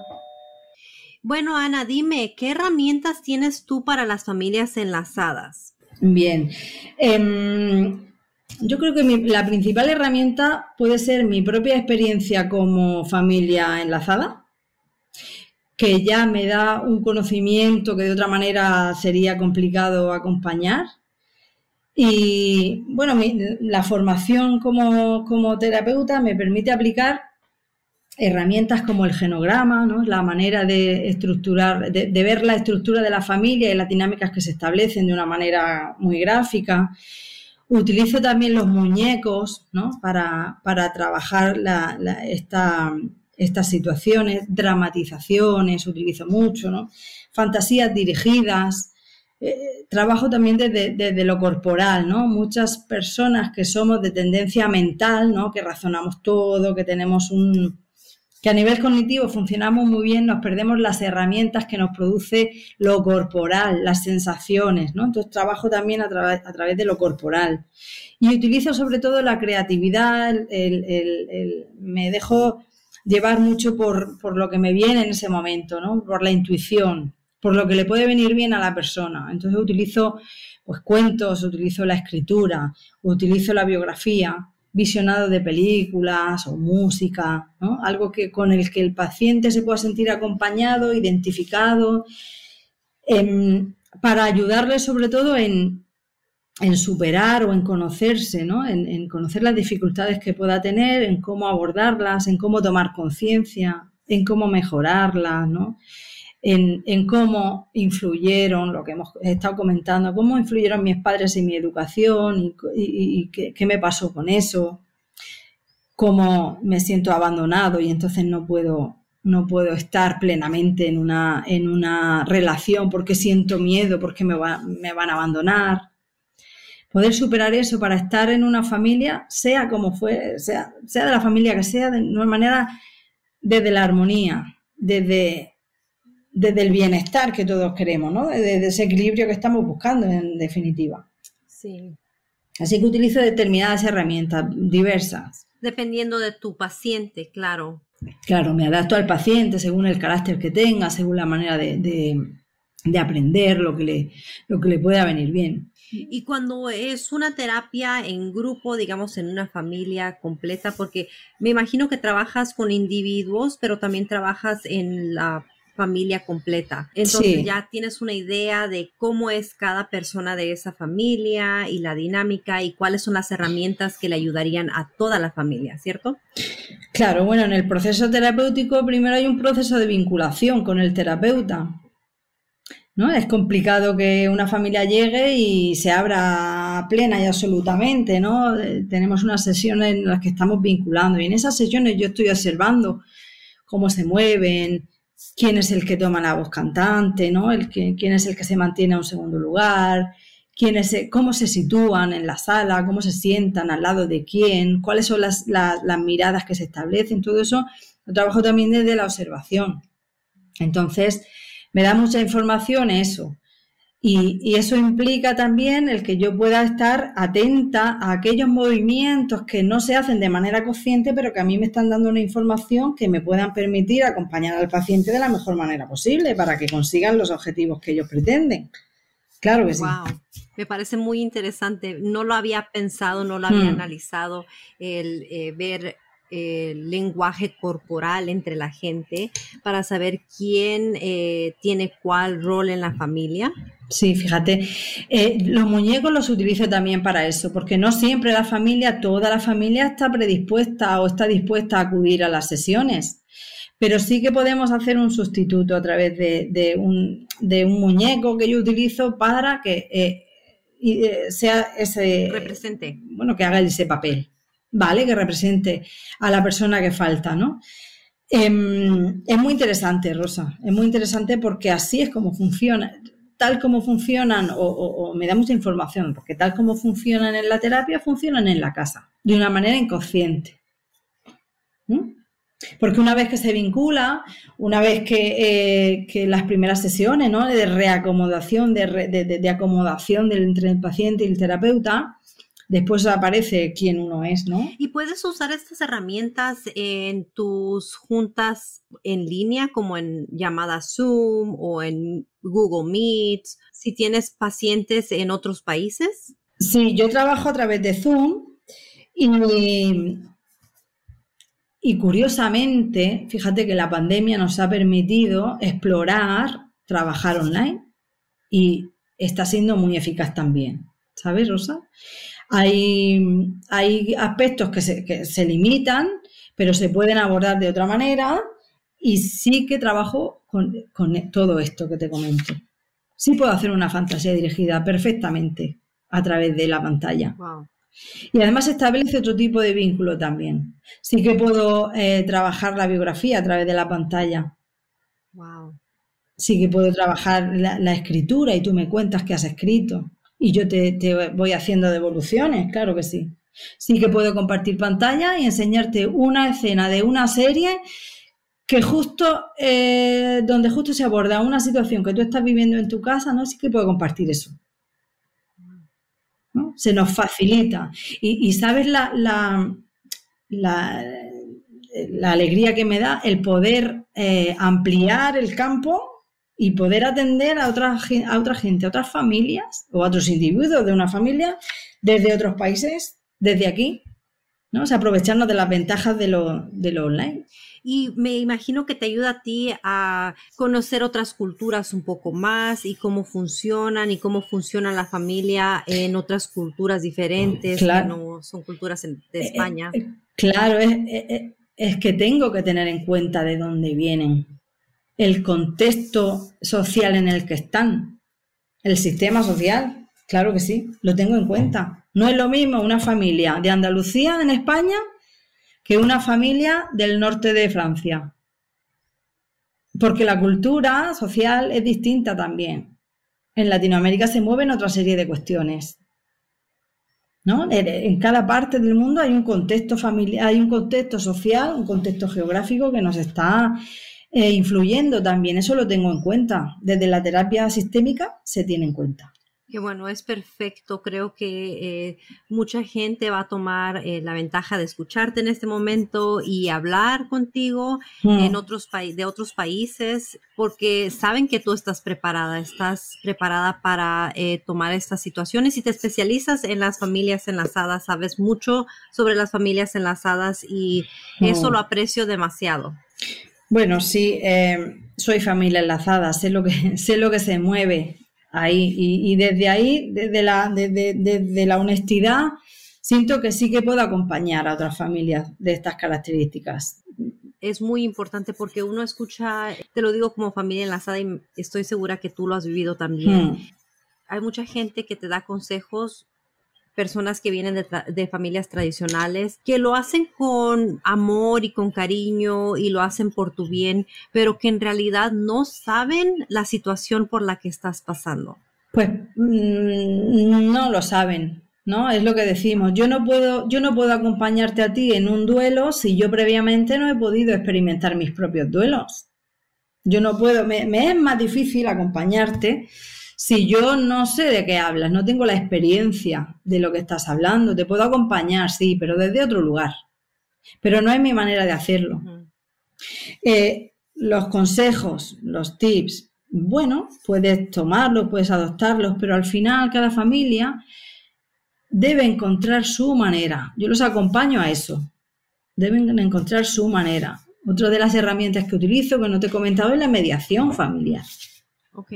bueno, Ana, dime, ¿qué herramientas tienes tú para las familias enlazadas? Bien. Em, yo creo que la principal herramienta puede ser mi propia experiencia como familia enlazada, que ya me da un conocimiento que de otra manera sería complicado acompañar. Y bueno, la formación como, como terapeuta me permite aplicar herramientas como el genograma, ¿no? la manera de estructurar, de, ver la estructura de la familia y las dinámicas que se establecen de una manera muy gráfica. Utilizo también los muñecos ¿no? para, trabajar esta, estas situaciones, dramatizaciones, utilizo mucho, ¿no? Fantasías dirigidas, eh, trabajo también desde, lo corporal, ¿no? Muchas personas que somos de tendencia mental, ¿no? Que razonamos todo, que tenemos un, que a nivel cognitivo funcionamos muy bien, nos perdemos las herramientas que nos produce lo corporal, las sensaciones, ¿no? Entonces trabajo también a, a través de lo corporal. Y utilizo sobre todo la creatividad, me dejo llevar mucho por, por, lo que me viene en ese momento, ¿no? Por la intuición, por lo que le puede venir bien a la persona. Entonces utilizo pues cuentos, utilizo la escritura, utilizo la biografía, visionado de películas o música, algo que, con el que el paciente se pueda sentir acompañado, identificado, em, para ayudarle sobre todo en, superar o en conocerse, en, conocer las dificultades que pueda tener, en cómo abordarlas, en cómo tomar conciencia, en cómo mejorarlas. ¿no? En, cómo influyeron, lo que hemos estado comentando, cómo influyeron mis padres en mi educación y, qué, me pasó con eso, cómo me siento abandonado y entonces no puedo, no puedo estar plenamente en una, en una relación porque siento miedo, porque me, me van a abandonar. Poder superar eso para estar en una familia, sea como fue, sea, sea de la familia que sea, de una manera desde la armonía, desde desde el bienestar que todos queremos, ¿no? Desde ese equilibrio que estamos buscando, en definitiva. Sí. Así que utilizo determinadas herramientas diversas. Dependiendo de tu paciente, claro. Claro, me adapto al paciente según el carácter que tenga, según la manera de, aprender, lo que, le, lo que le pueda venir bien. Y cuando es una terapia en grupo, digamos, en una familia completa, porque me imagino que trabajas con individuos, pero también trabajas en la familia completa. Entonces ya tienes una idea de cómo es cada persona de esa familia y la dinámica y cuáles son las herramientas que le ayudarían a toda la familia, ¿cierto? Claro, bueno, en el proceso terapéutico primero hay un proceso de vinculación con el terapeuta. ¿No? Es complicado que una familia llegue y se abra plena y absolutamente, ¿no? Eh, tenemos unas sesiones en las que estamos vinculando y en esas sesiones yo estoy observando cómo se mueven, quién es el que toma la voz cantante, ¿no? El quién es el que se mantiene a un segundo lugar, quién es, cómo se sitúan en la sala, cómo se sientan al lado de quién, cuáles son las, miradas que se establecen, todo eso lo trabajo también desde la observación. Entonces, me da mucha información eso. Y, eso implica también el que yo pueda estar atenta a aquellos movimientos que no se hacen de manera consciente, pero que a mí me están dando una información que me puedan permitir acompañar al paciente de la mejor manera posible para que consigan los objetivos que ellos pretenden. Claro que sí. Me parece muy interesante. No lo había pensado, no lo había hmm. analizado, el eh, ver el lenguaje corporal entre la gente para saber quién eh, tiene cuál rol en la familia. Sí, fíjate, eh, los muñecos los utilizo también para eso, porque no siempre la familia, toda la familia está predispuesta o está dispuesta a acudir a las sesiones, pero sí que podemos hacer un sustituto a través de, un, muñeco que yo utilizo para que eh, sea ese... Represente. Bueno, que haga ese papel. ¿vale? Que represente a la persona que falta, ¿no? Em, es muy interesante, Rosa, es muy interesante porque así es como funciona. Tal como funcionan, o, me da mucha información, porque tal como funcionan en la terapia, funcionan en la casa, de una manera inconsciente. Porque una vez que se vincula, una vez que, eh, las primeras sesiones ¿no? de reacomodación, de, de, acomodación entre el paciente y el terapeuta, después aparece quién uno es, ¿no? Y puedes usar estas herramientas en tus juntas en línea, como en llamadas Zoom o en Google Meet, si tienes pacientes en otros países. Sí, yo trabajo a través de Zoom y, y curiosamente, fíjate que la pandemia nos ha permitido explorar, trabajar online y está siendo muy eficaz también. ¿Sabes, Rosa? Hay, hay aspectos que se, limitan, pero se pueden abordar de otra manera y sí que trabajo con, todo esto que te comento. Sí puedo hacer una fantasía dirigida perfectamente a través de la pantalla. Y además establece otro tipo de vínculo también. Sí que puedo eh, trabajar la biografía a través de la pantalla. Wow. Sí que puedo trabajar la, escritura y tú me cuentas que has escrito. Y yo te, te voy haciendo devoluciones, claro que sí. Sí que puedo compartir pantalla y enseñarte una escena de una serie que justo eh, donde justo se aborda una situación que tú estás viviendo en tu casa, ¿no? Sí que puedo compartir eso. Se nos facilita. Y, sabes la, la, la, alegría que me da el poder eh, ampliar el campo y poder atender a otra, a otra gente, a otras familias o a otros individuos de una familia desde otros países, desde aquí, ¿no? O aprovecharnos de las ventajas de lo, de lo online y me imagino que te ayuda a ti a conocer otras culturas un poco más y cómo funcionan y cómo funciona la familia en otras culturas diferentes que no son culturas de eh, España. Eh, claro, es, es que tengo que tener en cuenta de dónde vienen, el contexto social en el que están, el sistema social, claro que sí, lo tengo en cuenta. No es lo mismo una familia de Andalucía en España que una familia del norte de Francia. Porque la cultura social es distinta también. En Latinoamérica se mueven otra serie de cuestiones. ¿no? En cada parte del mundo hay un contexto familiar, hay un contexto social, un contexto geográfico que nos está eh, influyendo también. Eso lo tengo en cuenta. Desde la terapia sistémica se tiene en cuenta. Que bueno, es perfecto. Creo que eh, mucha gente va a tomar eh, la ventaja de escucharte en este momento y hablar contigo en mm. otros de otros países porque saben que tú estás preparada, estás preparada para eh, tomar estas situaciones y te especializas en las familias enlazadas, sabes mucho sobre las familias enlazadas y eso mm. lo aprecio demasiado. Bueno, sí, soy familia enlazada, sé lo que sé lo que se mueve ahí. Y, desde ahí, desde la, desde, la honestidad, siento que sí que puedo acompañar a otras familias de estas características. Es muy importante porque uno escucha, te lo digo como familia enlazada y estoy segura que tú lo has vivido también. Hmm. Hay mucha gente que te da consejos personas que vienen de, familias tradicionales, que lo hacen con amor y con cariño y lo hacen por tu bien, pero que en realidad no saben la situación por la que estás pasando. Pues mm, no lo saben, ¿no? Es lo que decimos. Yo no puedo, yo no puedo acompañarte a ti en un duelo si yo previamente no he podido experimentar mis propios duelos. Yo no puedo, me es más difícil acompañarte si yo no sé de qué hablas, no tengo la experiencia de lo que estás hablando, te puedo acompañar, sí, pero desde otro lugar. Pero no es mi manera de hacerlo. Eh, los consejos, los tips, bueno, puedes tomarlos, puedes adoptarlos, pero al final cada familia debe encontrar su manera. Yo los acompaño a eso. Deben encontrar su manera. Otra de las herramientas que utilizo, que no te he comentado, es la mediación familiar. Ok.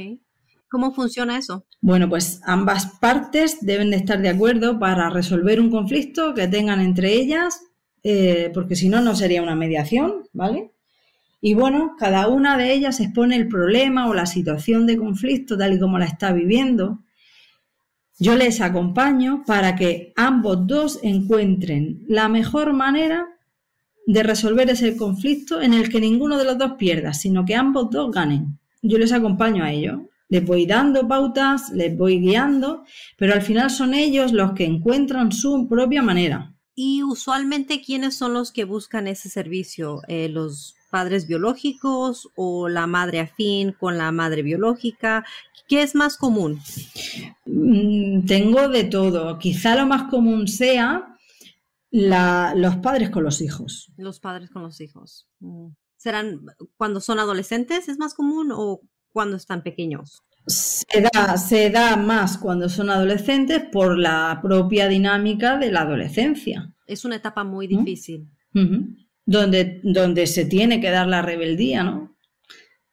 ¿Cómo funciona eso? Bueno, pues ambas partes deben de estar de acuerdo para resolver un conflicto que tengan entre ellas, eh, porque si no, no sería una mediación, ¿vale? Y bueno, cada una de ellas expone el problema o la situación de conflicto tal y como la está viviendo. Yo les acompaño para que ambos dos encuentren la mejor manera de resolver ese conflicto en el que ninguno de los dos pierda, sino que ambos dos ganen. Yo les acompaño a ello. Les voy dando pautas, les voy guiando, pero al final son ellos los que encuentran su propia manera. Y usualmente, ¿quiénes son los que buscan ese servicio? Eh, ¿Los padres biológicos o la madre afín con la madre biológica? ¿Qué es más común? Mm, tengo de todo. Quizá lo más común sea los padres con los hijos. Los padres con los hijos. Mm. ¿Serán cuando son adolescentes? ¿Es más común o cuando están pequeños? Se da, se da más cuando son adolescentes por la propia dinámica de la adolescencia. Es una etapa muy difícil. donde, donde se tiene que dar la rebeldía, ¿no?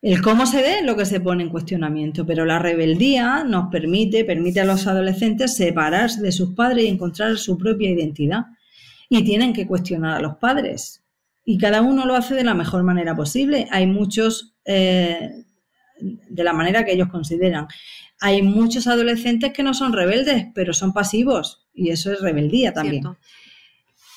El cómo se ve es lo que se pone en cuestionamiento, pero la rebeldía nos permite, permite a los adolescentes separarse de sus padres y encontrar su propia identidad. Y tienen que cuestionar a los padres. Y cada uno lo hace de la mejor manera posible. Hay muchos eh, de la manera que ellos consideran. Hay muchos adolescentes que no son rebeldes, pero son pasivos. Y eso es rebeldía también.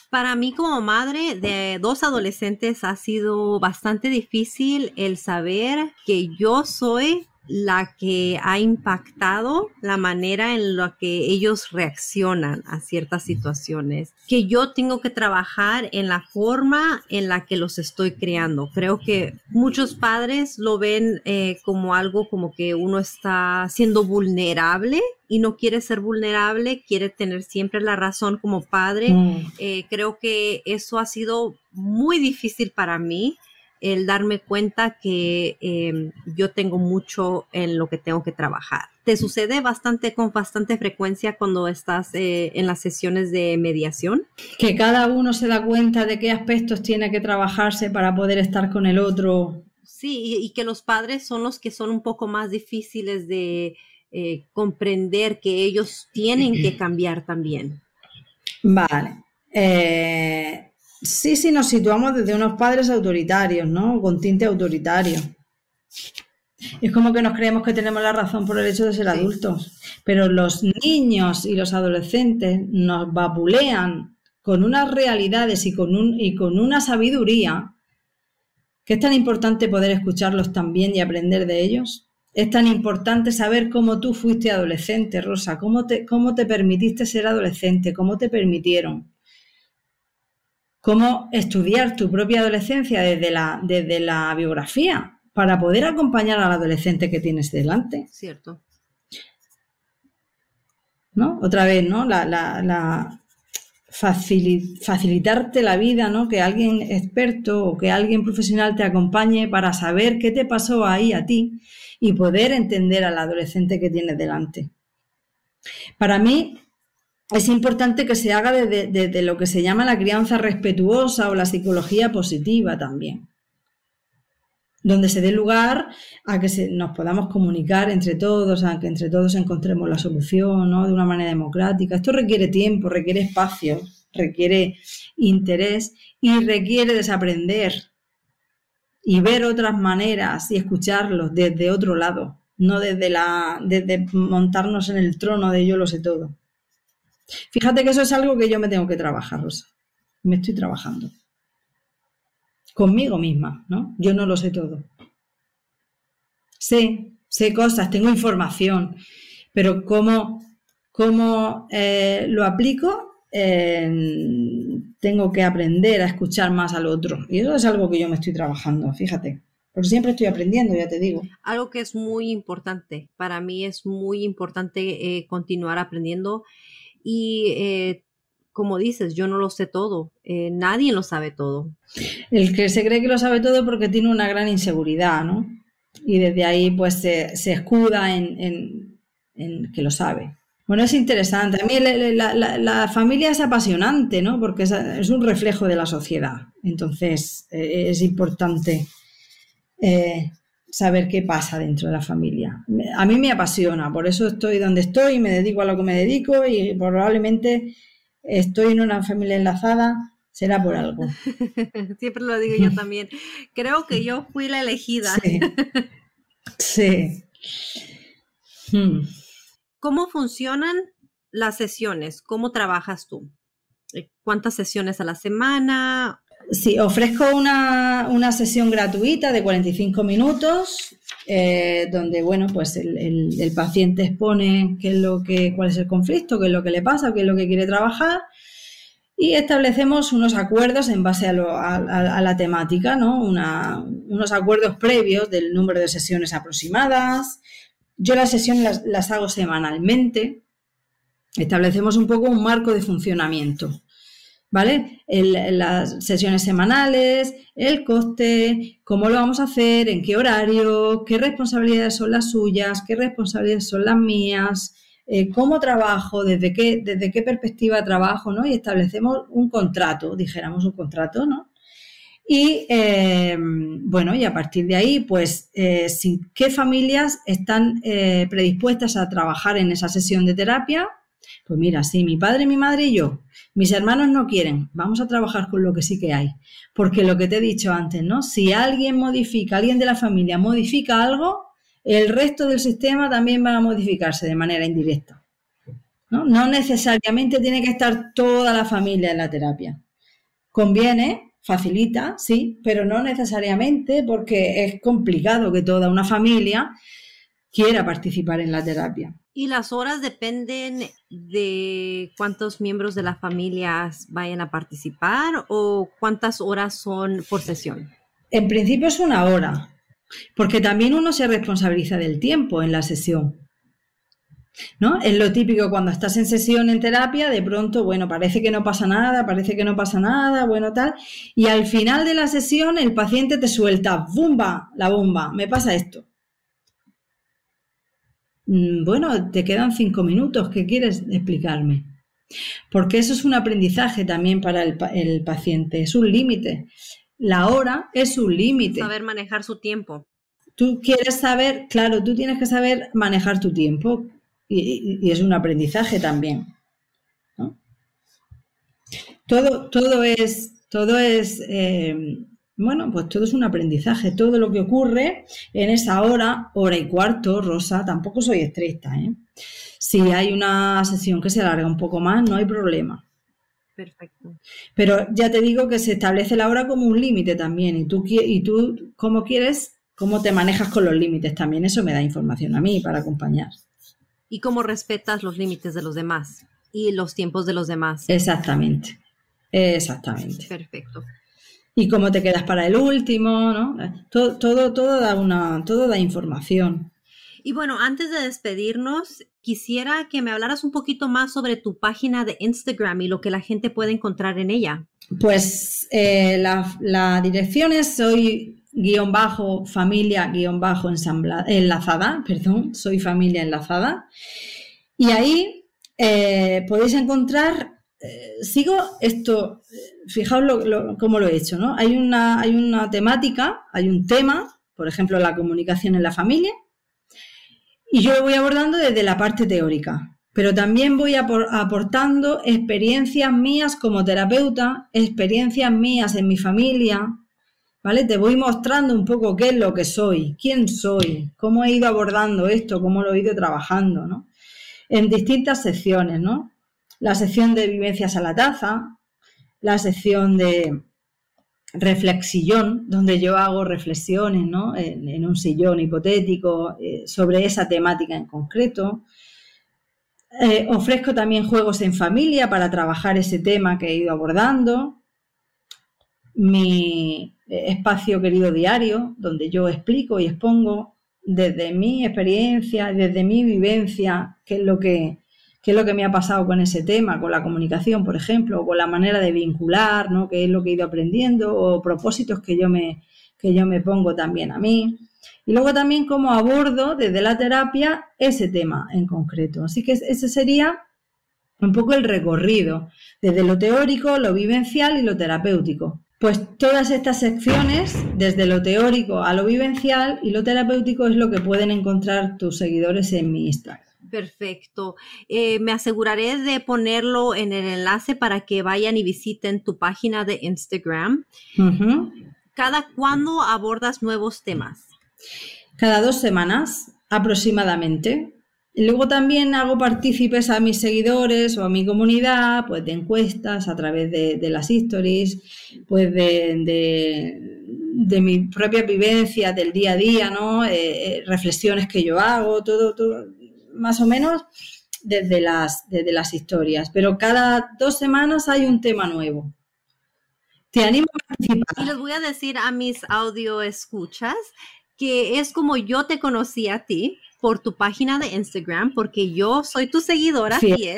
Para mí como madre de dos adolescentes ha sido bastante difícil el saber que yo soy la que ha impactado la manera en la que ellos reaccionan a ciertas situaciones, que yo tengo que trabajar en la forma en la que los estoy creando. Creo que muchos padres lo ven eh, como algo como que uno está siendo vulnerable y no quiere ser vulnerable, quiere tener siempre la razón como padre. Mm. Eh, creo que eso ha sido muy difícil para mí el darme cuenta que em, yo tengo mucho en lo que tengo que trabajar. ¿Te sucede bastante con bastante frecuencia cuando estás eh, en las sesiones de mediación? Que cada uno se da cuenta de qué aspectos tiene que trabajarse para poder estar con el otro. Sí, y, que los padres son los que son un poco más difíciles de eh, comprender que ellos tienen que cambiar también. Vale. Eh, Sí, sí, nos situamos desde unos padres autoritarios, ¿no? Con tinte autoritario. Es como que nos creemos que tenemos la razón por el hecho de ser adultos. Pero los niños y los adolescentes nos vapulean con unas realidades y con, un, y con una sabiduría que es tan importante poder escucharlos también y aprender de ellos. Es tan importante saber cómo tú fuiste adolescente, Rosa, cómo te, cómo te permitiste ser adolescente, cómo te permitieron cómo estudiar tu propia adolescencia desde la, desde la biografía para poder acompañar al adolescente que tienes delante. Cierto. ¿No? Otra vez, ¿no? La, la, facilitarte la vida, ¿no? Que alguien experto o que alguien profesional te acompañe para saber qué te pasó ahí a ti y poder entender al adolescente que tienes delante. Para mí, es importante que se haga desde, lo que se llama la crianza respetuosa o la psicología positiva también, donde se dé lugar a que nos podamos comunicar entre todos, a que entre todos encontremos la solución ¿no? de una manera democrática. Esto requiere tiempo, requiere espacio, requiere interés y requiere desaprender y ver otras maneras y escucharlos desde otro lado, no desde, la, desde montarnos en el trono de yo lo sé todo. Fíjate que eso es algo que yo me tengo que trabajar, Rosa. Me estoy trabajando. Conmigo misma, ¿no? Yo no lo sé todo. Sé, sé cosas, tengo información, pero cómo, cómo eh, lo aplico, tengo que aprender a escuchar más al otro. Y eso es algo que yo me estoy trabajando, fíjate. Porque siempre estoy aprendiendo, ya te digo. Algo que es muy importante, para mí es muy importante eh, continuar aprendiendo y eh, como dices, yo no lo sé todo, eh, nadie lo sabe todo. El que se cree que lo sabe todo porque tiene una gran inseguridad, ¿no? Y desde ahí pues se, escuda en, que lo sabe. Bueno, es interesante. A mí la, familia es apasionante, ¿no? Porque es, un reflejo de la sociedad. Entonces, eh, es importante saber qué pasa dentro de la familia. A mí me apasiona, por eso estoy donde estoy, me dedico a lo que me dedico y probablemente estoy en una familia enlazada, será por algo. Siempre lo digo yo también. Creo que yo fui la elegida. Sí. Hmm. ¿Cómo funcionan las sesiones? ¿Cómo trabajas tú? ¿Cuántas sesiones a la semana? Sí, ofrezco una, sesión gratuita de 45 minutos, eh, donde bueno, pues el, paciente expone qué es lo que, cuál es el conflicto, qué es lo que le pasa, qué es lo que quiere trabajar, y establecemos unos acuerdos en base a, la temática, ¿no? unos acuerdos previos del número de sesiones aproximadas. Yo las sesiones las hago semanalmente. Establecemos un poco un marco de funcionamiento. ¿Vale? las sesiones semanales, el coste, cómo lo vamos a hacer, en qué horario, qué responsabilidades son las suyas, qué responsabilidades son las mías, eh, cómo trabajo, desde qué, desde qué perspectiva trabajo, ¿no? Y establecemos un contrato, dijéramos un contrato, ¿no? Y eh, bueno, y a partir de ahí, pues, eh, ¿qué familias están predispuestas a trabajar en esa sesión de terapia? Pues mira, sí, mi padre, mi madre y yo. Mis hermanos no quieren. Vamos a trabajar con lo que sí que hay. Porque lo que te he dicho antes, ¿no? Si alguien modifica, alguien de la familia modifica algo, el resto del sistema también va a modificarse de manera indirecta. ¿no? no necesariamente tiene que estar toda la familia en la terapia. Conviene, facilita, sí, pero no necesariamente porque es complicado que toda una familia quiera participar en la terapia. ¿Y las horas dependen de cuántos miembros de la familia vayan a participar o cuántas horas son por sesión? En principio es una hora, porque también uno se responsabiliza del tiempo en la sesión. ¿No? Es lo típico cuando estás en sesión en terapia, de pronto, bueno, parece que no pasa nada, parece que no pasa nada, bueno, tal, y al final de la sesión el paciente te suelta, ¡bumba! La bomba, me pasa esto. Mm, bueno, te quedan cinco minutos, ¿qué quieres explicarme? Porque eso es un aprendizaje también para el, el paciente, es un límite. La hora es un límite. Saber manejar su tiempo. Tú quieres saber, claro, tú tienes que saber manejar tu tiempo y, es un aprendizaje también. Todo, todo es, todo es eh, bueno, pues todo es un aprendizaje. Todo lo que ocurre en esa hora, hora y cuarto, Rosa, tampoco soy estricta. ¿eh? Si hay una sesión que se alarga un poco más, no hay problema. Perfecto. Pero ya te digo que se establece la hora como un límite también. Y tú, y tú, cómo quieres, cómo te manejas con los límites también. Eso me da información a mí para acompañar. Y cómo respetas los límites de los demás y los tiempos de los demás. Exactamente. Exactamente. Perfecto. Y cómo te quedas para el último, ¿no? Todo, todo, todo da una, todo da información. Y bueno, antes de despedirnos, quisiera que me hablaras un poquito más sobre tu página de Instagram y lo que la gente puede encontrar en ella. Pues eh, la, dirección es soy guion bajo familia guion bajo enlazada, perdón, soy familia enlazada. Y ahí eh, podéis encontrar, eh, sigo esto, fijaos cómo lo he hecho, ¿no? Hay una, hay una temática, hay un tema, por ejemplo, la comunicación en la familia, y yo lo voy abordando desde la parte teórica, pero también voy aportando experiencias mías como terapeuta, experiencias mías en mi familia, ¿vale? Te voy mostrando un poco qué es lo que soy, quién soy, cómo he ido abordando esto, cómo lo he ido trabajando, ¿no? En distintas secciones, ¿no? La sección de vivencias a la taza, la sección de reflexillón, donde yo hago reflexiones ¿no? en, un sillón hipotético eh, sobre esa temática en concreto. Eh, ofrezco también juegos en familia para trabajar ese tema que he ido abordando. Mi eh, espacio querido diario, donde yo explico y expongo desde mi experiencia, desde mi vivencia, qué es lo que, qué es lo que me ha pasado con ese tema, con la comunicación, por ejemplo, o con la manera de vincular, ¿no? qué es lo que he ido aprendiendo, o propósitos que yo me, que yo me pongo también a mí. Y luego también cómo abordo desde la terapia ese tema en concreto. Así que ese sería un poco el recorrido, desde lo teórico, lo vivencial y lo terapéutico. Pues todas estas secciones, desde lo teórico a lo vivencial y lo terapéutico, es lo que pueden encontrar tus seguidores en mi Instagram. Perfecto. Eh, me aseguraré de ponerlo en el enlace para que vayan y visiten tu página de Instagram. ¿Cada cuándo abordas nuevos temas? Cada dos semanas aproximadamente. Luego también hago partícipes a mis seguidores o a mi comunidad, pues de encuestas a través de, las stories, pues de, de, mi propia vivencia del día a día, ¿no? Eh, eh, reflexiones que yo hago, todo, todo, más o menos desde las, desde las historias, pero cada dos semanas hay un tema nuevo. Te animo a participar. Y les voy a decir a mis audio escuchas que es como yo te conocí a ti por tu página de Instagram, porque yo soy tu seguidora fiel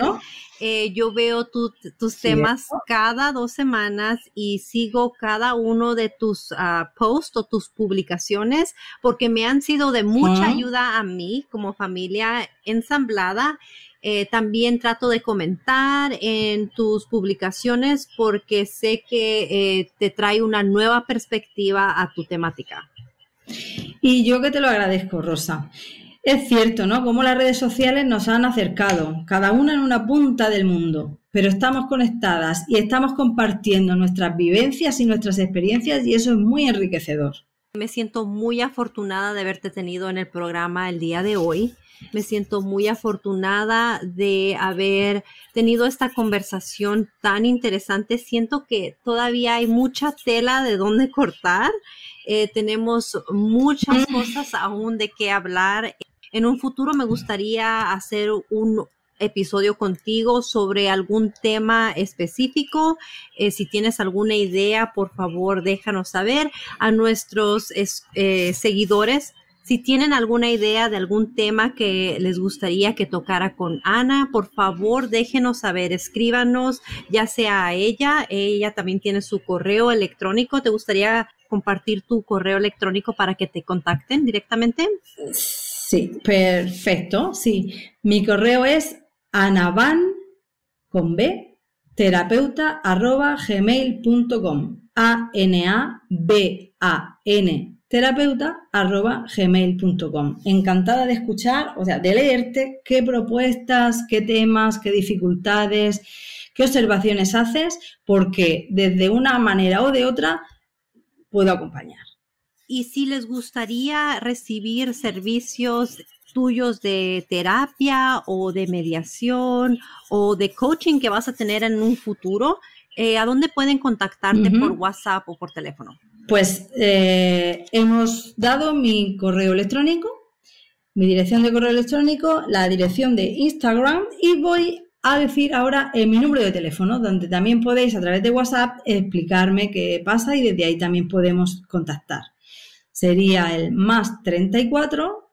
eh, yo veo tus temas cada dos semanas y sigo cada uno de tus ah, posts o tus publicaciones porque me han sido de mucha ayuda a mí como familia ensamblada. Eh, también trato de comentar en tus publicaciones porque sé que eh, te trae una nueva perspectiva a tu temática. Y yo que te lo agradezco, Rosa. Es cierto, ¿no? Como las redes sociales nos han acercado, cada una en una punta del mundo, pero estamos conectadas y estamos compartiendo nuestras vivencias y nuestras experiencias y eso es muy enriquecedor. Me siento muy afortunada de haberte tenido en el programa el día de hoy. Me siento muy afortunada de haber tenido esta conversación tan interesante. Siento que todavía hay mucha tela de dónde cortar. Eh, tenemos muchas cosas aún de qué hablar. En un futuro me gustaría hacer un episodio contigo sobre algún tema específico. Eh, si tienes alguna idea, por favor, déjanos saber. A nuestros eh, seguidores, si tienen alguna idea de algún tema que les gustaría que tocara con Ana, por favor déjenos saber, escríbanos, ya sea a ella, ella también tiene su correo electrónico. ¿Te gustaría compartir tu correo electrónico para que te contacten directamente? Sí, perfecto. Sí, mi correo es anaban con b terapeuta arroba gmail.com a n a b a n terapeuta arroba gmail.com. Encantada de escuchar, o sea, de leerte qué propuestas, qué temas, qué dificultades, qué observaciones haces, porque desde una manera o de otra puedo acompañar. Y si les gustaría recibir servicios tuyos de terapia o de mediación o de coaching que vas a tener en un futuro, eh, ¿a dónde pueden contactarte por WhatsApp o por teléfono? Pues eh, hemos dado mi correo electrónico, mi dirección de correo electrónico, la dirección de Instagram y voy a decir ahora mi número de teléfono, donde también podéis a través de WhatsApp explicarme qué pasa y desde ahí también podemos contactar. Sería el más 34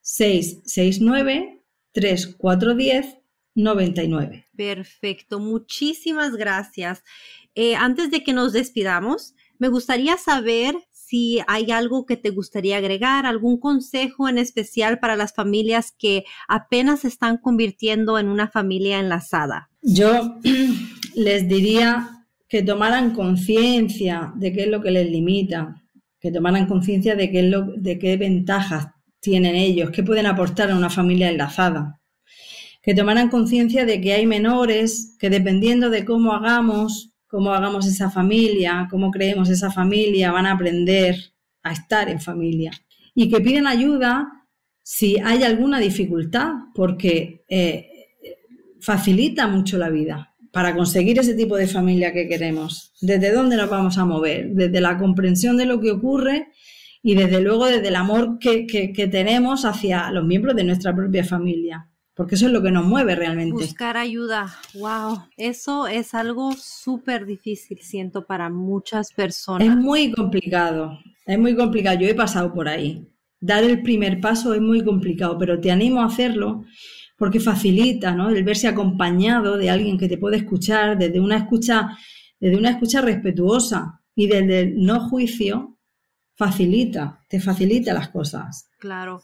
669 3410 99. Perfecto, muchísimas gracias. Eh, antes de que nos despidamos, me gustaría saber si hay algo que te gustaría agregar, algún consejo en especial para las familias que apenas se están convirtiendo en una familia enlazada. Yo les diría que tomaran conciencia de qué es lo que les limita, que tomaran conciencia de qué, de qué ventajas tienen ellos, qué pueden aportar a una familia enlazada, que tomaran conciencia de que hay menores que dependiendo de cómo hagamos cómo hagamos esa familia, cómo creemos esa familia, van a aprender a estar en familia. Y que piden ayuda si hay alguna dificultad, porque eh, facilita mucho la vida para conseguir ese tipo de familia que queremos. ¿Desde dónde nos vamos a mover? Desde la comprensión de lo que ocurre y desde luego desde el amor que tenemos hacia los miembros de nuestra propia familia porque eso es lo que nos mueve realmente. Buscar ayuda, wow, eso es algo súper difícil, siento, para muchas personas. Es muy complicado, es muy complicado, yo he pasado por ahí. Dar el primer paso es muy complicado, pero te animo a hacerlo porque facilita, ¿no? El verse acompañado de alguien que te puede escuchar desde una escucha, desde una escucha respetuosa y desde el no juicio, facilita, te facilita las cosas. Claro.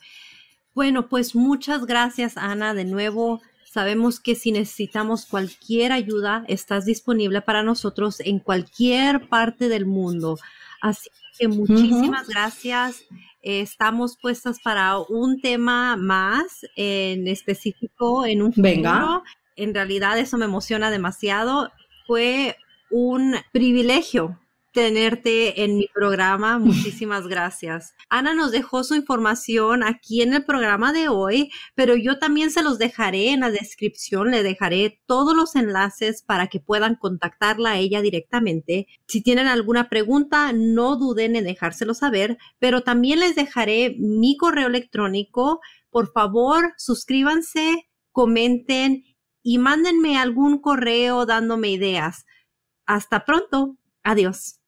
Bueno, pues muchas gracias, Ana. De nuevo, sabemos que si necesitamos cualquier ayuda, estás disponible para nosotros en cualquier parte del mundo. Así que muchísimas gracias. Estamos puestas para un tema más en específico en un futuro. Venga. En realidad eso me emociona demasiado. Fue un privilegio tenerte en mi programa. Muchísimas gracias. Ana nos dejó su información aquí en el programa de hoy, pero yo también se los dejaré en la descripción. Le dejaré todos los enlaces para que puedan contactarla a ella directamente. Si tienen alguna pregunta, no duden en dejárselo saber, pero también les dejaré mi correo electrónico. Por favor, suscríbanse, comenten y mándenme algún correo dándome ideas. Hasta pronto. Adiós.